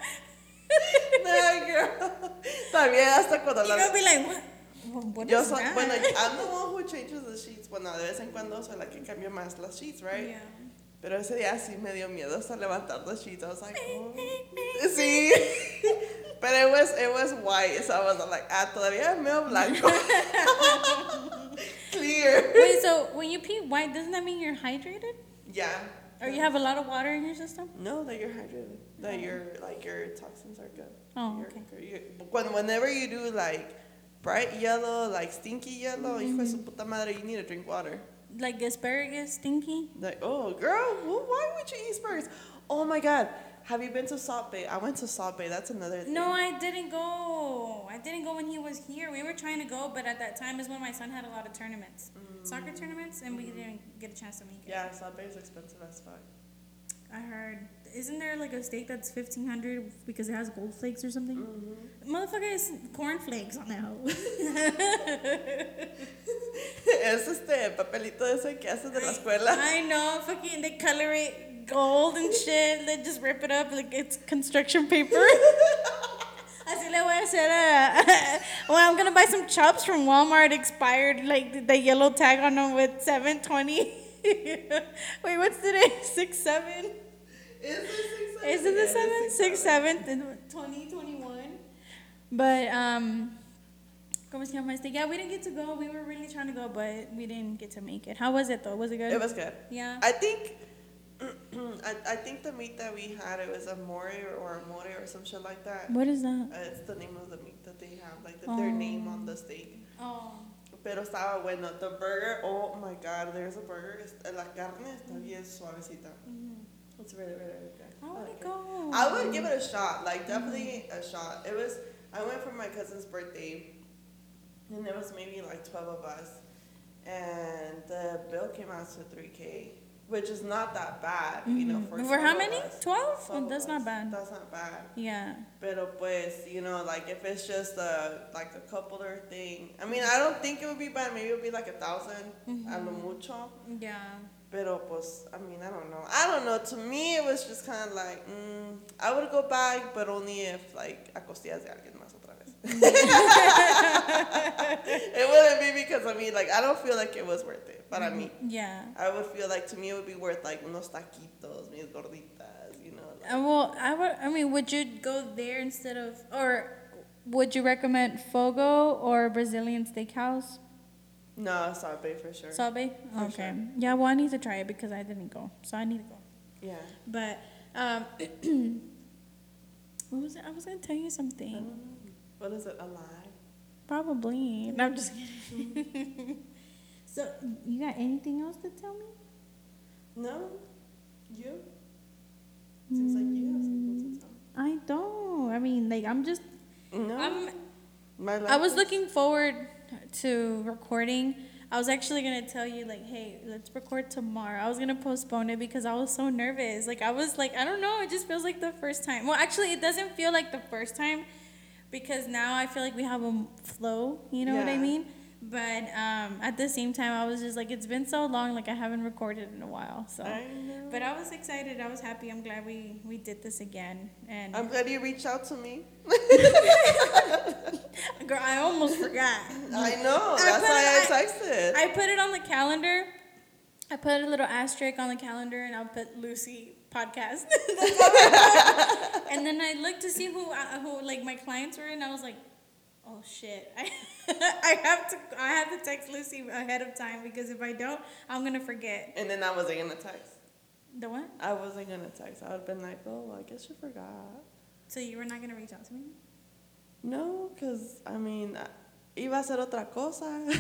Nah, girl. También hasta cuando You're gonna be like, what? What- Yo soy, that? bueno, I'm the one who changes the sheets. Bueno, de vez en cuando soy la que cambia más las sheets, right? Yeah. Pero ese día sí me dio miedo hasta levantar los sheets. I was like, oh. Sí. But it was, it was white, so I was like, ah, todavía medio blanco. Clean. here. Wait, so when you pee white, doesn't that mean you're hydrated? Yeah. Or you have a lot of water in your system? No, that you're hydrated. That your like your toxins are good. Oh, okay. when whenever you do like bright yellow, like stinky yellow, hijo de Mm-hmm. su puta madre, you need to drink water. Like asparagus, stinky? Like, oh girl, wh- why would you eat asparagus? Oh my god, have you been to Salt Bae? I went to Salt Bae. That's another thing. No, I didn't go. I didn't go when he was here. We were trying to go, but at that time is when my son had a lot of tournaments, soccer tournaments, and we didn't get a chance to make it. Yeah, Salt Bae is expensive as fuck. I heard. Isn't there like a steak that's fifteen hundred because it has gold flakes or something? Mm-hmm. Motherfucker is corn flakes on that hoe. es este papelito ese que haces de la escuela. I know, fucking they color it gold and shit. They just rip it up like it's construction paper. Así le voy a hacer a. Well, I'm gonna buy some chops from Walmart expired, like the, yellow tag on them with 720. Wait, what's today? Six seven. Is it six Is it the seven? Six seventh and 2021. But um. ¿Cómo se llama este? Yeah, we didn't get to go. We were really trying to go, but we didn't get to make it. How was it though? Was it good? It was good. Yeah. I think. I, I think the meat that we had it was a more or a more or some shit like that. What is that? Uh, it's the name of the meat that they have, like the, their name on the steak. Oh. Pero estaba bueno. The burger, oh my god, there's a burger. La carne está bien suavecita. It's really, really, really good. I want like to it. go. I would give it a shot, like definitely a shot. It was. I went for my cousin's birthday, and there was maybe like twelve of us, and the bill came out to three k, which is not that bad, you know. Mm-hmm. For, For how many? us. 12? 12 of that's us. not bad. That's not bad. Yeah. Pero pues, you know, like if it's just a like a coupler thing. I mean, I don't think it would be bad. Maybe it would be like a 1000 a lo mm-hmm. mucho. Yeah. Pero pues, I mean, I don't know. I don't know. To me, it was just kind of like, mm, I would go back, but only if like a costillas de alguien más otra vez. it wouldn't be because I mean, like, I don't feel like it was worth it. But I mean, Yeah. I would feel like to me it would be worth like unos taquitos, mis gorditas, you know. Like, Uh, well, I would. I mean, would you go there instead of, or would you recommend Fogo or Brazilian Steakhouse? No, Sabe for sure. Sabe? For Okay. sure. Yeah. Well, I need to try it because I didn't go, so I need to go. yeah. But um, what was it? I was gonna tell you something. What is it? A lie? Probably. No, I'm just kidding. so, you got anything else to tell me? No. You? Seems like you have something to tell. I don't. I mean, like, I'm just. No. I'm. My life I was is- looking forward to recording. I was actually gonna tell you like, hey, let's record tomorrow. I was gonna postpone it because I was so nervous. Like I was like, I don't know. It just feels like the first time. Well, actually, it doesn't feel like the first time because now I feel like we have a flow. You know what I mean? But um, at the same time, I was just like, it's been so long. Like I haven't recorded in a while. So. I. But I was excited. I was happy. I'm glad we we did this again. And I'm glad you reached out to me. girl, I almost forgot. I know. I That's why I texted. I put it on the calendar. I put a little asterisk on the calendar, and I'll put Lucy podcast. and then I looked to see who uh, who like my clients were, and I was like, oh shit, I I have to I have to text Lucy ahead of time because if I don't, I'm gonna forget. and then I wasn't gonna text. The what? I wasn't gonna text. I would have been like, oh, I guess you forgot. So you were not gonna reach out to me? No, because, I mean, iba a ser otra cosa.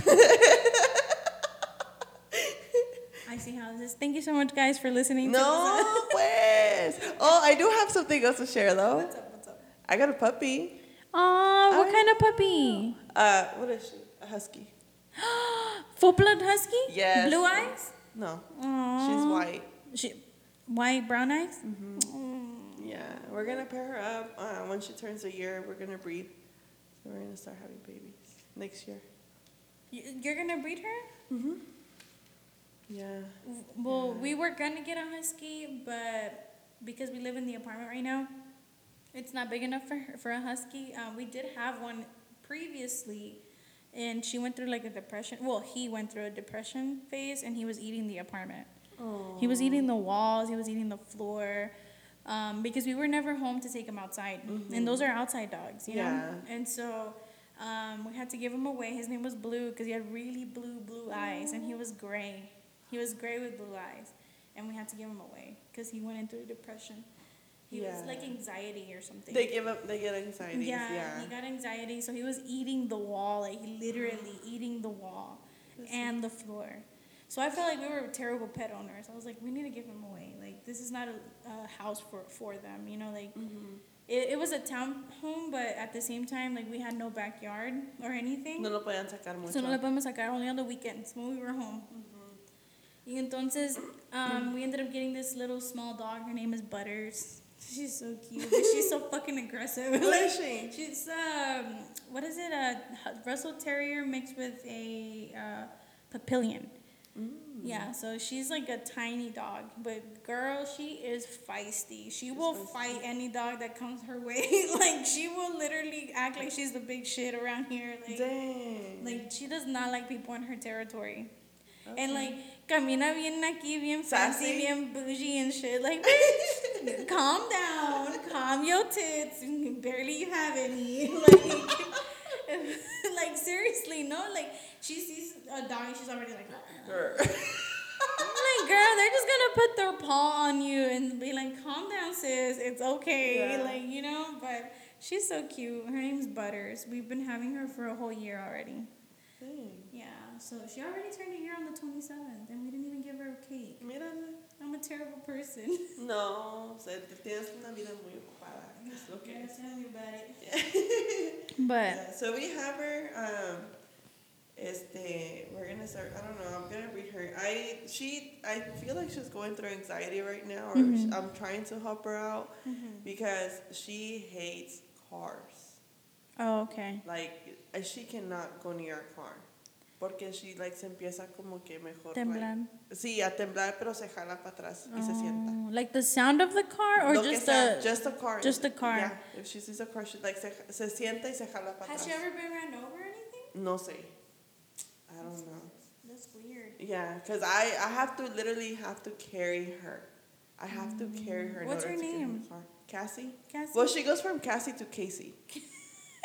I see how this is. Thank you so much, guys, for listening. to no, pues. Oh, I do have something else to share, though. What's up? What's up? I got a puppy. Aw, what I- kind of puppy? Uh, what is she? A husky. Full blood husky? Yes. Blue eyes? No, Aww. she's white. She, white, brown eyes? Mhm. Yeah, we're gonna pair her up. Uh, when she turns a year, we're gonna breed. So we're gonna start having babies next year. You- You're gonna breed her? Mhm. Yeah. Well, we were gonna get a husky, but because we live in the apartment right now, it's not big enough for for a husky. Um, we did have one previously, and she went through like a depression. Well, he went through a depression phase, and he was eating the apartment. He was eating the walls. He was eating the floor. Um, because we were never home to take him outside, and those are outside dogs, you know. Yeah. And so, Um, we had to give him away. His name was Blue because he had really blue, blue eyes, and he was gray. He was gray with blue eyes, and we had to give him away because he went into a depression. He was Yeah. like anxiety or something. They give up. They get anxiety. yeah, Yeah. he got anxiety, so he was eating the wall, like he literally eating the wall and the floor. So I felt like we were terrible pet owners. I was like, we need to give him away. Like this is not a, a house for for them, you know. Like Mm-hmm. it, it was a town home, but at the same time, like we had no backyard or anything. No lo podían sacar mucho. So no le podemos sacar only on the weekends when we were home. Y entonces, um, we ended up getting this little small dog. Her name is Butters. She's so cute, but she's so fucking aggressive. What Like, is she? She's um, what is it? A Russell Terrier mixed with a uh, Papillon. Mm. Yeah, so she's like a tiny dog, but girl, she is feisty. She will feisty. fight any dog that comes her way. like she will literally act like she's the big shit around here. Like, Dang. like she does not like people in her territory. And like camina bien aquí, bien fancy, Sassy. bien bougie and shit. Like, bitch, calm down, calm your tits. Barely you have any. Like, like seriously, no. Like she sees a dog she's already like. Grr. I'm like, girl, they're just gonna put their paw on you and be like, calm down, sis. It's okay. Yeah. Like, you know, but she's so cute. Her name's Butters. We've been having her for a whole year already. Dang. Yeah, so she already turned a year on the 27th, and we didn't even give her a cake. Mírala. I'm a terrible person. No, o sea, tienes una vida muy ocupada. Es lo que Yeah, tell me about it. Yeah. But Yeah, so we have her. Um, este, we're gonna start. I don't know. I'm gonna read her. I she. I feel like she's going through anxiety right now, or Mhm. I'm trying to help her out Mhm. because she hates cars. oh, okay. Like she cannot go near a car. Porque she like se empieza como que mejor. Temblar. Like, sí, a temblar, pero se jala para atrás y se sienta. Oh, like the sound of the car, or Lo just the. just a car. just the car. Yeah, if she sees a car, she like se, se sienta y se jala para Has she ever been ran over or anything? No sé. I don't know. That's weird. Yeah, because I, I have to literally have to carry her. I have to carry her. in What's order her to get in name? the car. Cassie. Cassie. Well, she goes from Cassie to Casey.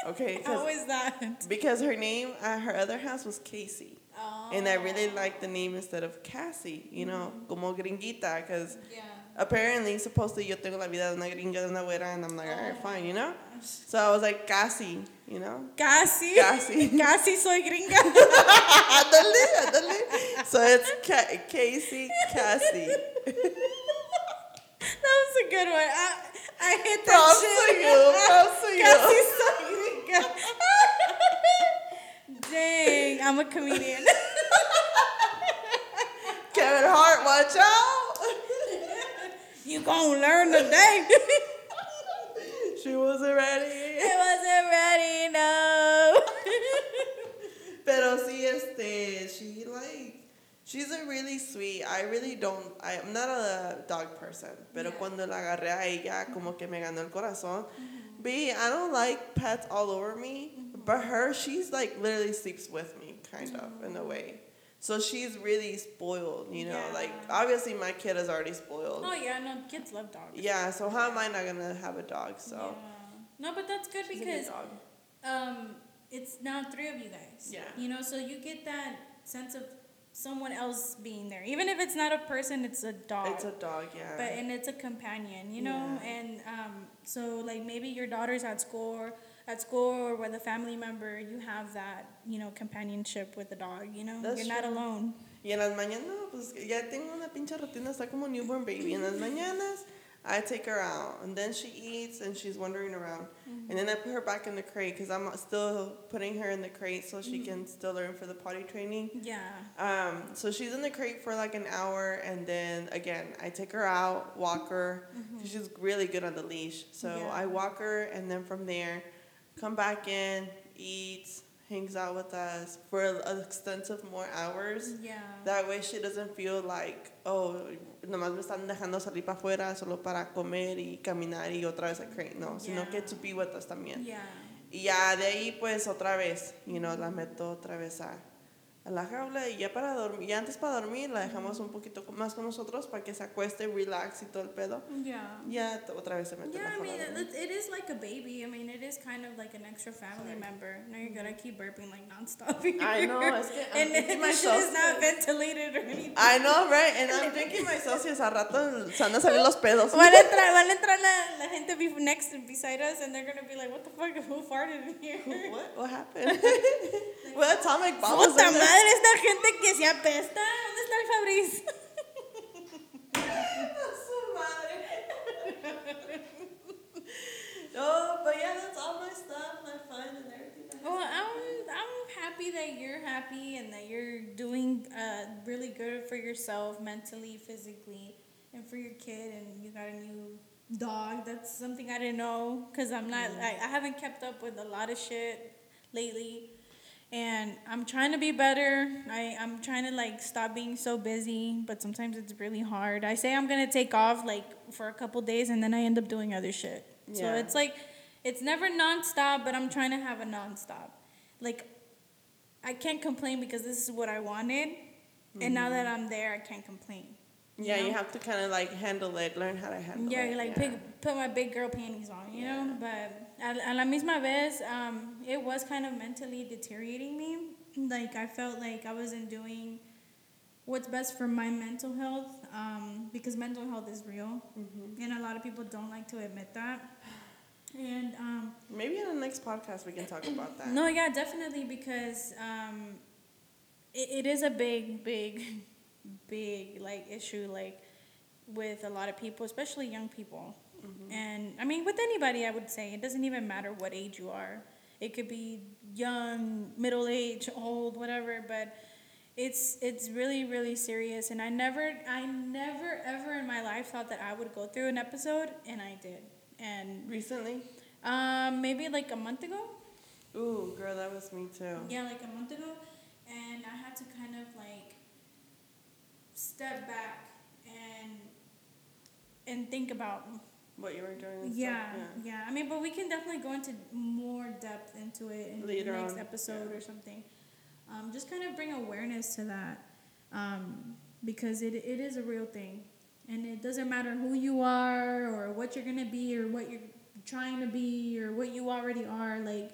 Okay, How is that? because her name at her other house was Casey, Oh. and I really oh. like the name instead of Cassie. You know, mm-hmm. como gringuita, because Yeah. apparently supposedly yo tengo la vida de una gringa de una güera, and I'm like, Oh fine, you know. Oh. So I was like Cassie, you know. Casi. Casi. Casi soy gringa. ándale, ándale. So it's Ca- Casey, Cassie. That was a good one. I, I hit that Props shit. to you, props to you. Casi soy. Dang, I'm a comedian. Kevin Hart, watch out. you gonna learn today. she wasn't ready. I wasn't ready, no. Pero sí, este, she like, she's a really sweet. I really don't, I, I'm not a dog person. Pero Yeah. cuando la agarré a ella, como que me ganó el corazón. B, I don't like pets all over me. But her, she's like literally sleeps with me, kind of, in a way. So she's really spoiled, you know. Like, obviously, my kid is already spoiled. oh yeah, no, kids love dogs. Yeah, so how am I not gonna have a dog? So Yeah. No, but that's good because um, it's now three of you guys. Yeah. You know, so you get that sense of someone else being there, even if it's not a person, it's a dog. It's a dog, yeah. but and it's a companion, you know, Yeah. and um, so like maybe your daughter's at school, or at school, or with a family member, you have that, you know, companionship with the dog. You know, That's you're not alone. y en las mañanas, pues ya tengo una pinche rutina, está como newborn baby. En las mañanas, I take her out, and then she eats, and she's wandering around. Mm-hmm. And then I put her back in the crate, because I'm still putting her in the crate so she mm-hmm. can still learn for the potty training. Yeah. Um, so she's in the crate for like an hour, and then again, I take her out, walk her. Mm-hmm. She's really good on the leash. So Yeah. I walk her, and then from there, come back in, eats, hangs out with us for an extensive more hours. Yeah. That way she doesn't feel like, oh, nomás me están dejando salir para afuera solo para comer y caminar y otra vez a crate. No, sino que to be with us también. yeah. Y ya de ahí, pues otra vez, you know, la meto otra vez a, a la jaula y ya para dormir, ya antes para dormir la dejamos un poquito más con nosotros para que se acueste, relax y todo el pedo. Yeah. Ya otra vez se mete Yeah, la I mean, it, it is like a baby. I mean, it is kind of like an extra family member. No, you're. I keep burping like nonstop. I know, here. es que I'm and this shit is not ventilated or anything. I know, right? And I'm drinking my Celsius a rato se van a salir los pedos. Van a entrar, van a entrar la, la gente next beside us, and they're gonna be like, "What the fuck? Who farted in here?" What? What happened? what atomic bomb was in there? Madre, esta gente que se apesta. ¿Dónde está el Febreze? Su madre. oh, but yeah, that's all my stuff, my fun and everything. Well, I'm I'm happy that you're happy and that you're doing uh, really good for yourself mentally, physically, and for your kid. And you got a new dog. That's something I didn't know because I'm not. I, I haven't kept up with a lot of shit lately. And I'm trying to be better. I, I'm trying to like stop being so busy, but sometimes it's really hard. I say I'm gonna take off like for a couple days and then I end up doing other shit. Yeah. So it's like it's never nonstop, but I'm trying to have a nonstop. Like I can't complain because this is what I wanted. And now that mm-hmm. I'm there, I can't complain. Yeah, know? you have to kind of like handle it, learn how to handle Yeah, it. like yeah. Pick, put my big girl panties on, you know. But a, a la misma vez, um, it was kind of mentally deteriorating me. Like I felt like I wasn't doing what's best for my mental health, um, because mental health is real, Mm-hmm. and a lot of people don't like to admit that. And um, Maybe in the next podcast we can talk about that. no, yeah, definitely because um, it, it is a big, big, big like issue like with a lot of people, especially young people. And I mean, with anybody, I would say it doesn't even matter what age you are. It could be young, middle age, old, whatever. But it's it's really really serious. And I never, I never ever in my life thought that I would go through an episode, and I did. And Recently? um, maybe like a month ago. Ooh, girl, that was me too. Yeah, like a month ago, and I had to kind of like step back and and think about What you were doing. yeah, stuff, yeah. I mean, but we can definitely go into more depth into it in Later the next on, episode yeah. or something. Um, just kind of bring awareness to that um, because it, it is a real thing. And it doesn't matter who you are or what you're going to be or what you're trying to be or what you already are. Like,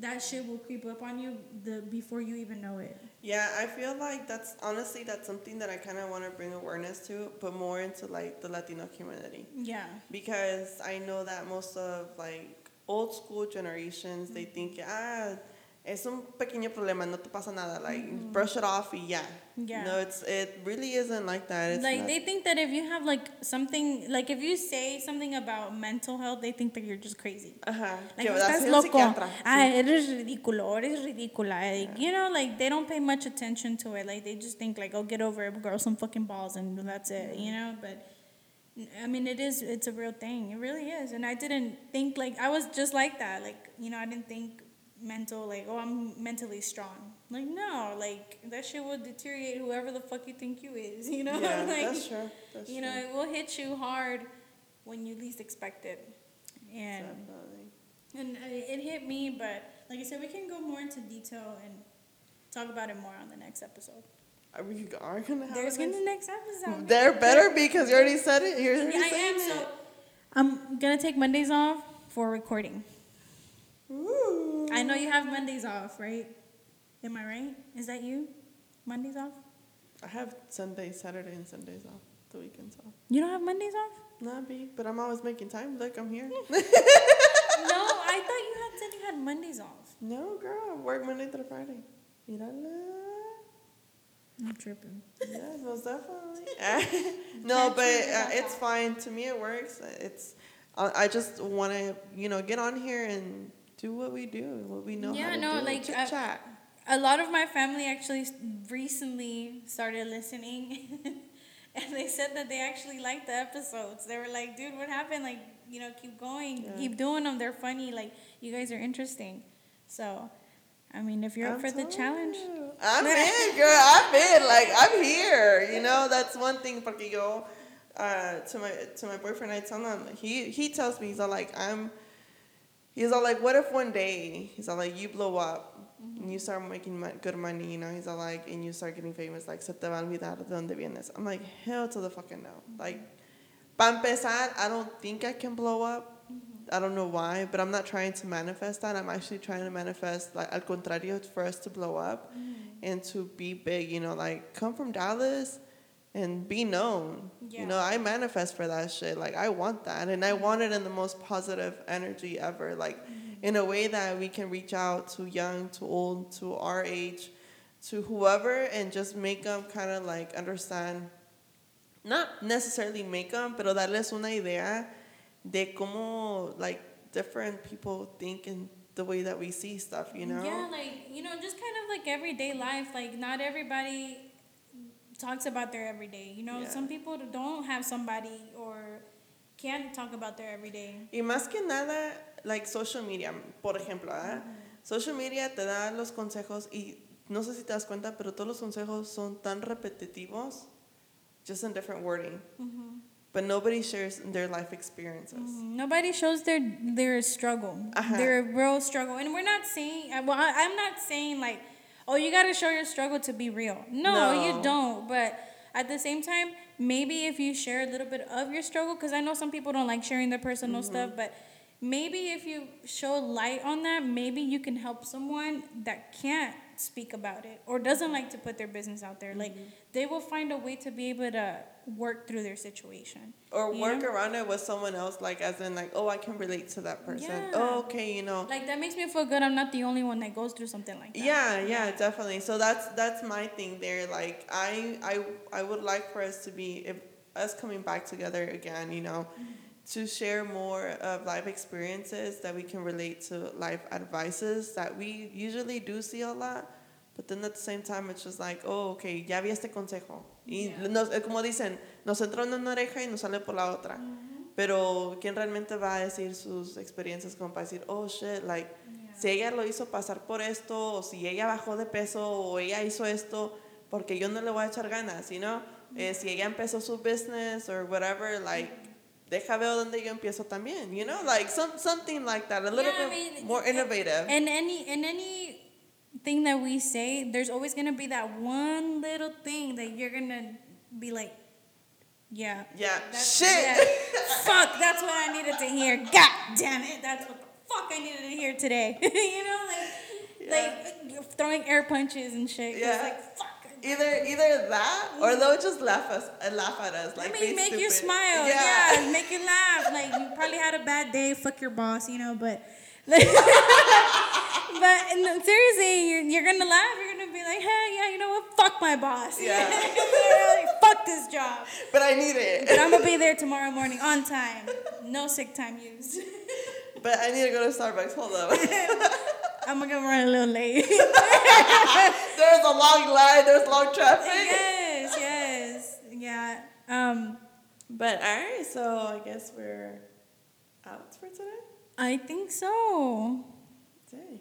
that shit will creep up on you the before you even know it. Yeah, I feel like that's honestly that's something that I kind of want to bring awareness to, but more into like the Latino community Yeah. because I know that most of like old school generations they think ah es un pequeño problema no te pasa nada like brush it off y ya. Yeah. No, it's it really isn't like that. It's like not- they think that if you have like something like if you say something about mental health they think that you're just crazy Ajá. like que estás vas a un loco ah eres ridículo eres ridícula like, you know like they don't pay much attention to it like they just think like oh get over it grow some fucking balls and that's it you know but I mean, it is. It's a real thing. It really is. And I didn't think like I was just like that. Like you know, I didn't think mental like oh I'm mentally strong. Like no, like that shit will deteriorate whoever the fuck you think you is. You know, Yeah, like that's true. That's you true. know, it will hit you hard when you least expect it. And Definitely. and uh, it hit me, but like I said, we can go more into detail and talk about it more on the next episode. Are we are gonna have There's gonna next- next episode. There better be because you already said it. You're already Yeah, I am, it. So I'm gonna take Mondays off for recording. Ooh. I know you have Mondays off, right? Am I right? Is that you? Mondays off? I have Sunday, Saturday, and Sundays off. The weekends off. You don't have Mondays off? Not be, but I'm always making time. Look, I'm here. no, I thought you had said you had Mondays off. no, girl, I work Monday through Friday. Mírala. I'm tripping. Yeah, most definitely. no, but uh, it's fine. To me, it works. It's. I I just want to, you know, get on here and do what we do, what we know how Yeah, to no, do. like, chit I- chat. A lot of my family actually recently started listening. and they said that they actually liked the episodes. They were like, dude, what happened? Like, you know, keep going, Yeah. keep doing them. They're funny. Like, you guys are interesting. So, I mean, if you're up for the challenge, you. I'm in, girl. I'm in. Like I'm here. You know, that's one thing. Porque yo, uh, to my to my boyfriend, I tell him he he tells me he's all like I'm. He's all like, what if one day he's all like you blow up, and you start making good money, you know, he's all like, and you start getting famous, like, se te va a olvidar de dónde vienes. I'm like, hell to the fucking no. Like, para empezar, I don't think I can blow up. I don't know why, but I'm not trying to manifest that. I'm actually trying to manifest, like, al contrario, for us to blow up mm. and to be big, you know, like, come from Dallas and be known. Yeah. You know, I manifest for that shit. Like, I want that. And I want it in the most positive energy ever. Like, mm-hmm. in a way that we can reach out to young, to old, to our age, to whoever, and just make them kind of like understand, not necessarily make them, pero darles una idea de cómo, like, different people think and the way that we see stuff, you know? Yeah, like you know, just kind of like everyday life. Like not everybody talks about their everyday. You know, Yeah. some people don't have somebody or can't talk about their everyday. Y más que nada, like social media, por ejemplo, ¿ah? Social media te da los consejos y no sé si te das cuenta, pero todos los consejos son tan repetitivos, just in different wording. But nobody shares their life experiences. Nobody shows their their struggle, Ajá. their real struggle, and we're not saying. Well, I, I'm not saying like, oh, you gotta show your struggle to be real. No, No. you don't. But at the same time, maybe if you share a little bit of your struggle, because I know some people don't like sharing their personal mm-hmm. stuff, but maybe if you show light on that, maybe you can help someone that can't speak about it or doesn't like to put their business out there. Like mm-hmm. they will find a way to be able to work through their situation. Or work know? around it with someone else, like as in like, oh, I can relate to that person. Yeah. Oh, okay, you know. Like that makes me feel good. I'm not the only one that goes through something like that. Yeah, yeah, definitely. So that's that's my thing there. Like I I I would like for us to be if us coming back together again, you know, mm-hmm. To share more of life experiences that we can relate to life advices that we usually do see a lot. But then at the same time, it's just like, oh, okay, ya vi este consejo. Y Yeah. nos, es como dicen, nos entra en una oreja y nos sale por la otra. Pero ¿quién realmente va a decir sus experiencias como para decir, oh, shit, like, si ella lo hizo pasar por esto, o si ella bajó de peso, o ella hizo esto, porque yo no le voy a echar ganas, you know? Eh, si ella empezó su business or whatever, like, deja ver donde yo empiezo también, you know? Like, some, something like that, a little Yeah, I bit mean, more innovative. And any and any thing that we say, there's always gonna be that one little thing that you're gonna be like, yeah. yeah, shit! yeah. fuck, that's what I needed to hear. God damn it, that's what the fuck I needed to hear today. you know, like like throwing air punches and shit. Yeah. like fuck. Either either that, or they'll just laugh us uh, laugh at us, like I mean, make you smile. Yeah. Yeah. make you laugh. Like you probably had a bad day. Fuck your boss, you know. But, but no, seriously, you're, you're gonna laugh. You're gonna be like, hey, yeah, you know what? Fuck my boss. Yeah. Like, Fuck this job. but I need it. But I'm gonna be there tomorrow morning on time. No sick time used. But I need to go to Starbucks. Hold up. I'm gonna run a little late. there's a long line. There's long traffic. yes, yes, yeah. Um, But all right, so I guess we're out for today. I think so. Dang.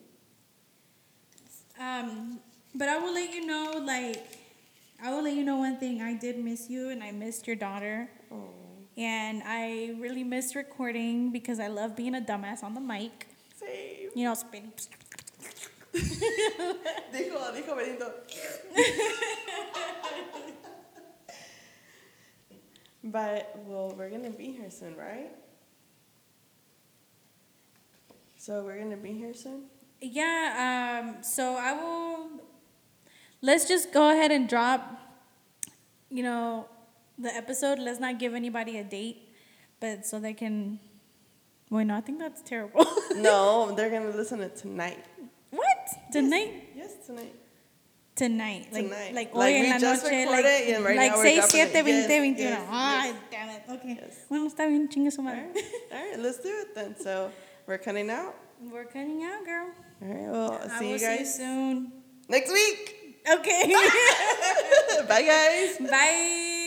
Um, but I will let you know, like, I will let you know one thing. I did miss you, and I missed your daughter, Oh. and I really missed recording because I love being a dumbass on the mic. Same. You know, spinning. Dijo, dijo Benito. but well, we're gonna be here soon, right? So we're gonna be here soon. Yeah. Um. So I will. Let's just go ahead and drop. You know, the episode. Let's not give anybody a date, but so they can. Wait, no, I think that's terrible. no, they're gonna listen to it tonight. Tonight? Yes, tonight. Tonight, like Tonight. like, Like, hoy we en la just noche, recorded like, and right like now we're 6, it. 7, 20, Yes, 21. yes, Ay, yes. damn it. Okay. Yes. Bueno, está bien, chingue su All madre. right, all right, let's do it then. So we're cutting out. We're cutting out, girl. All right, well, I see you see you guys soon. next week. Okay. Bye, guys. Bye.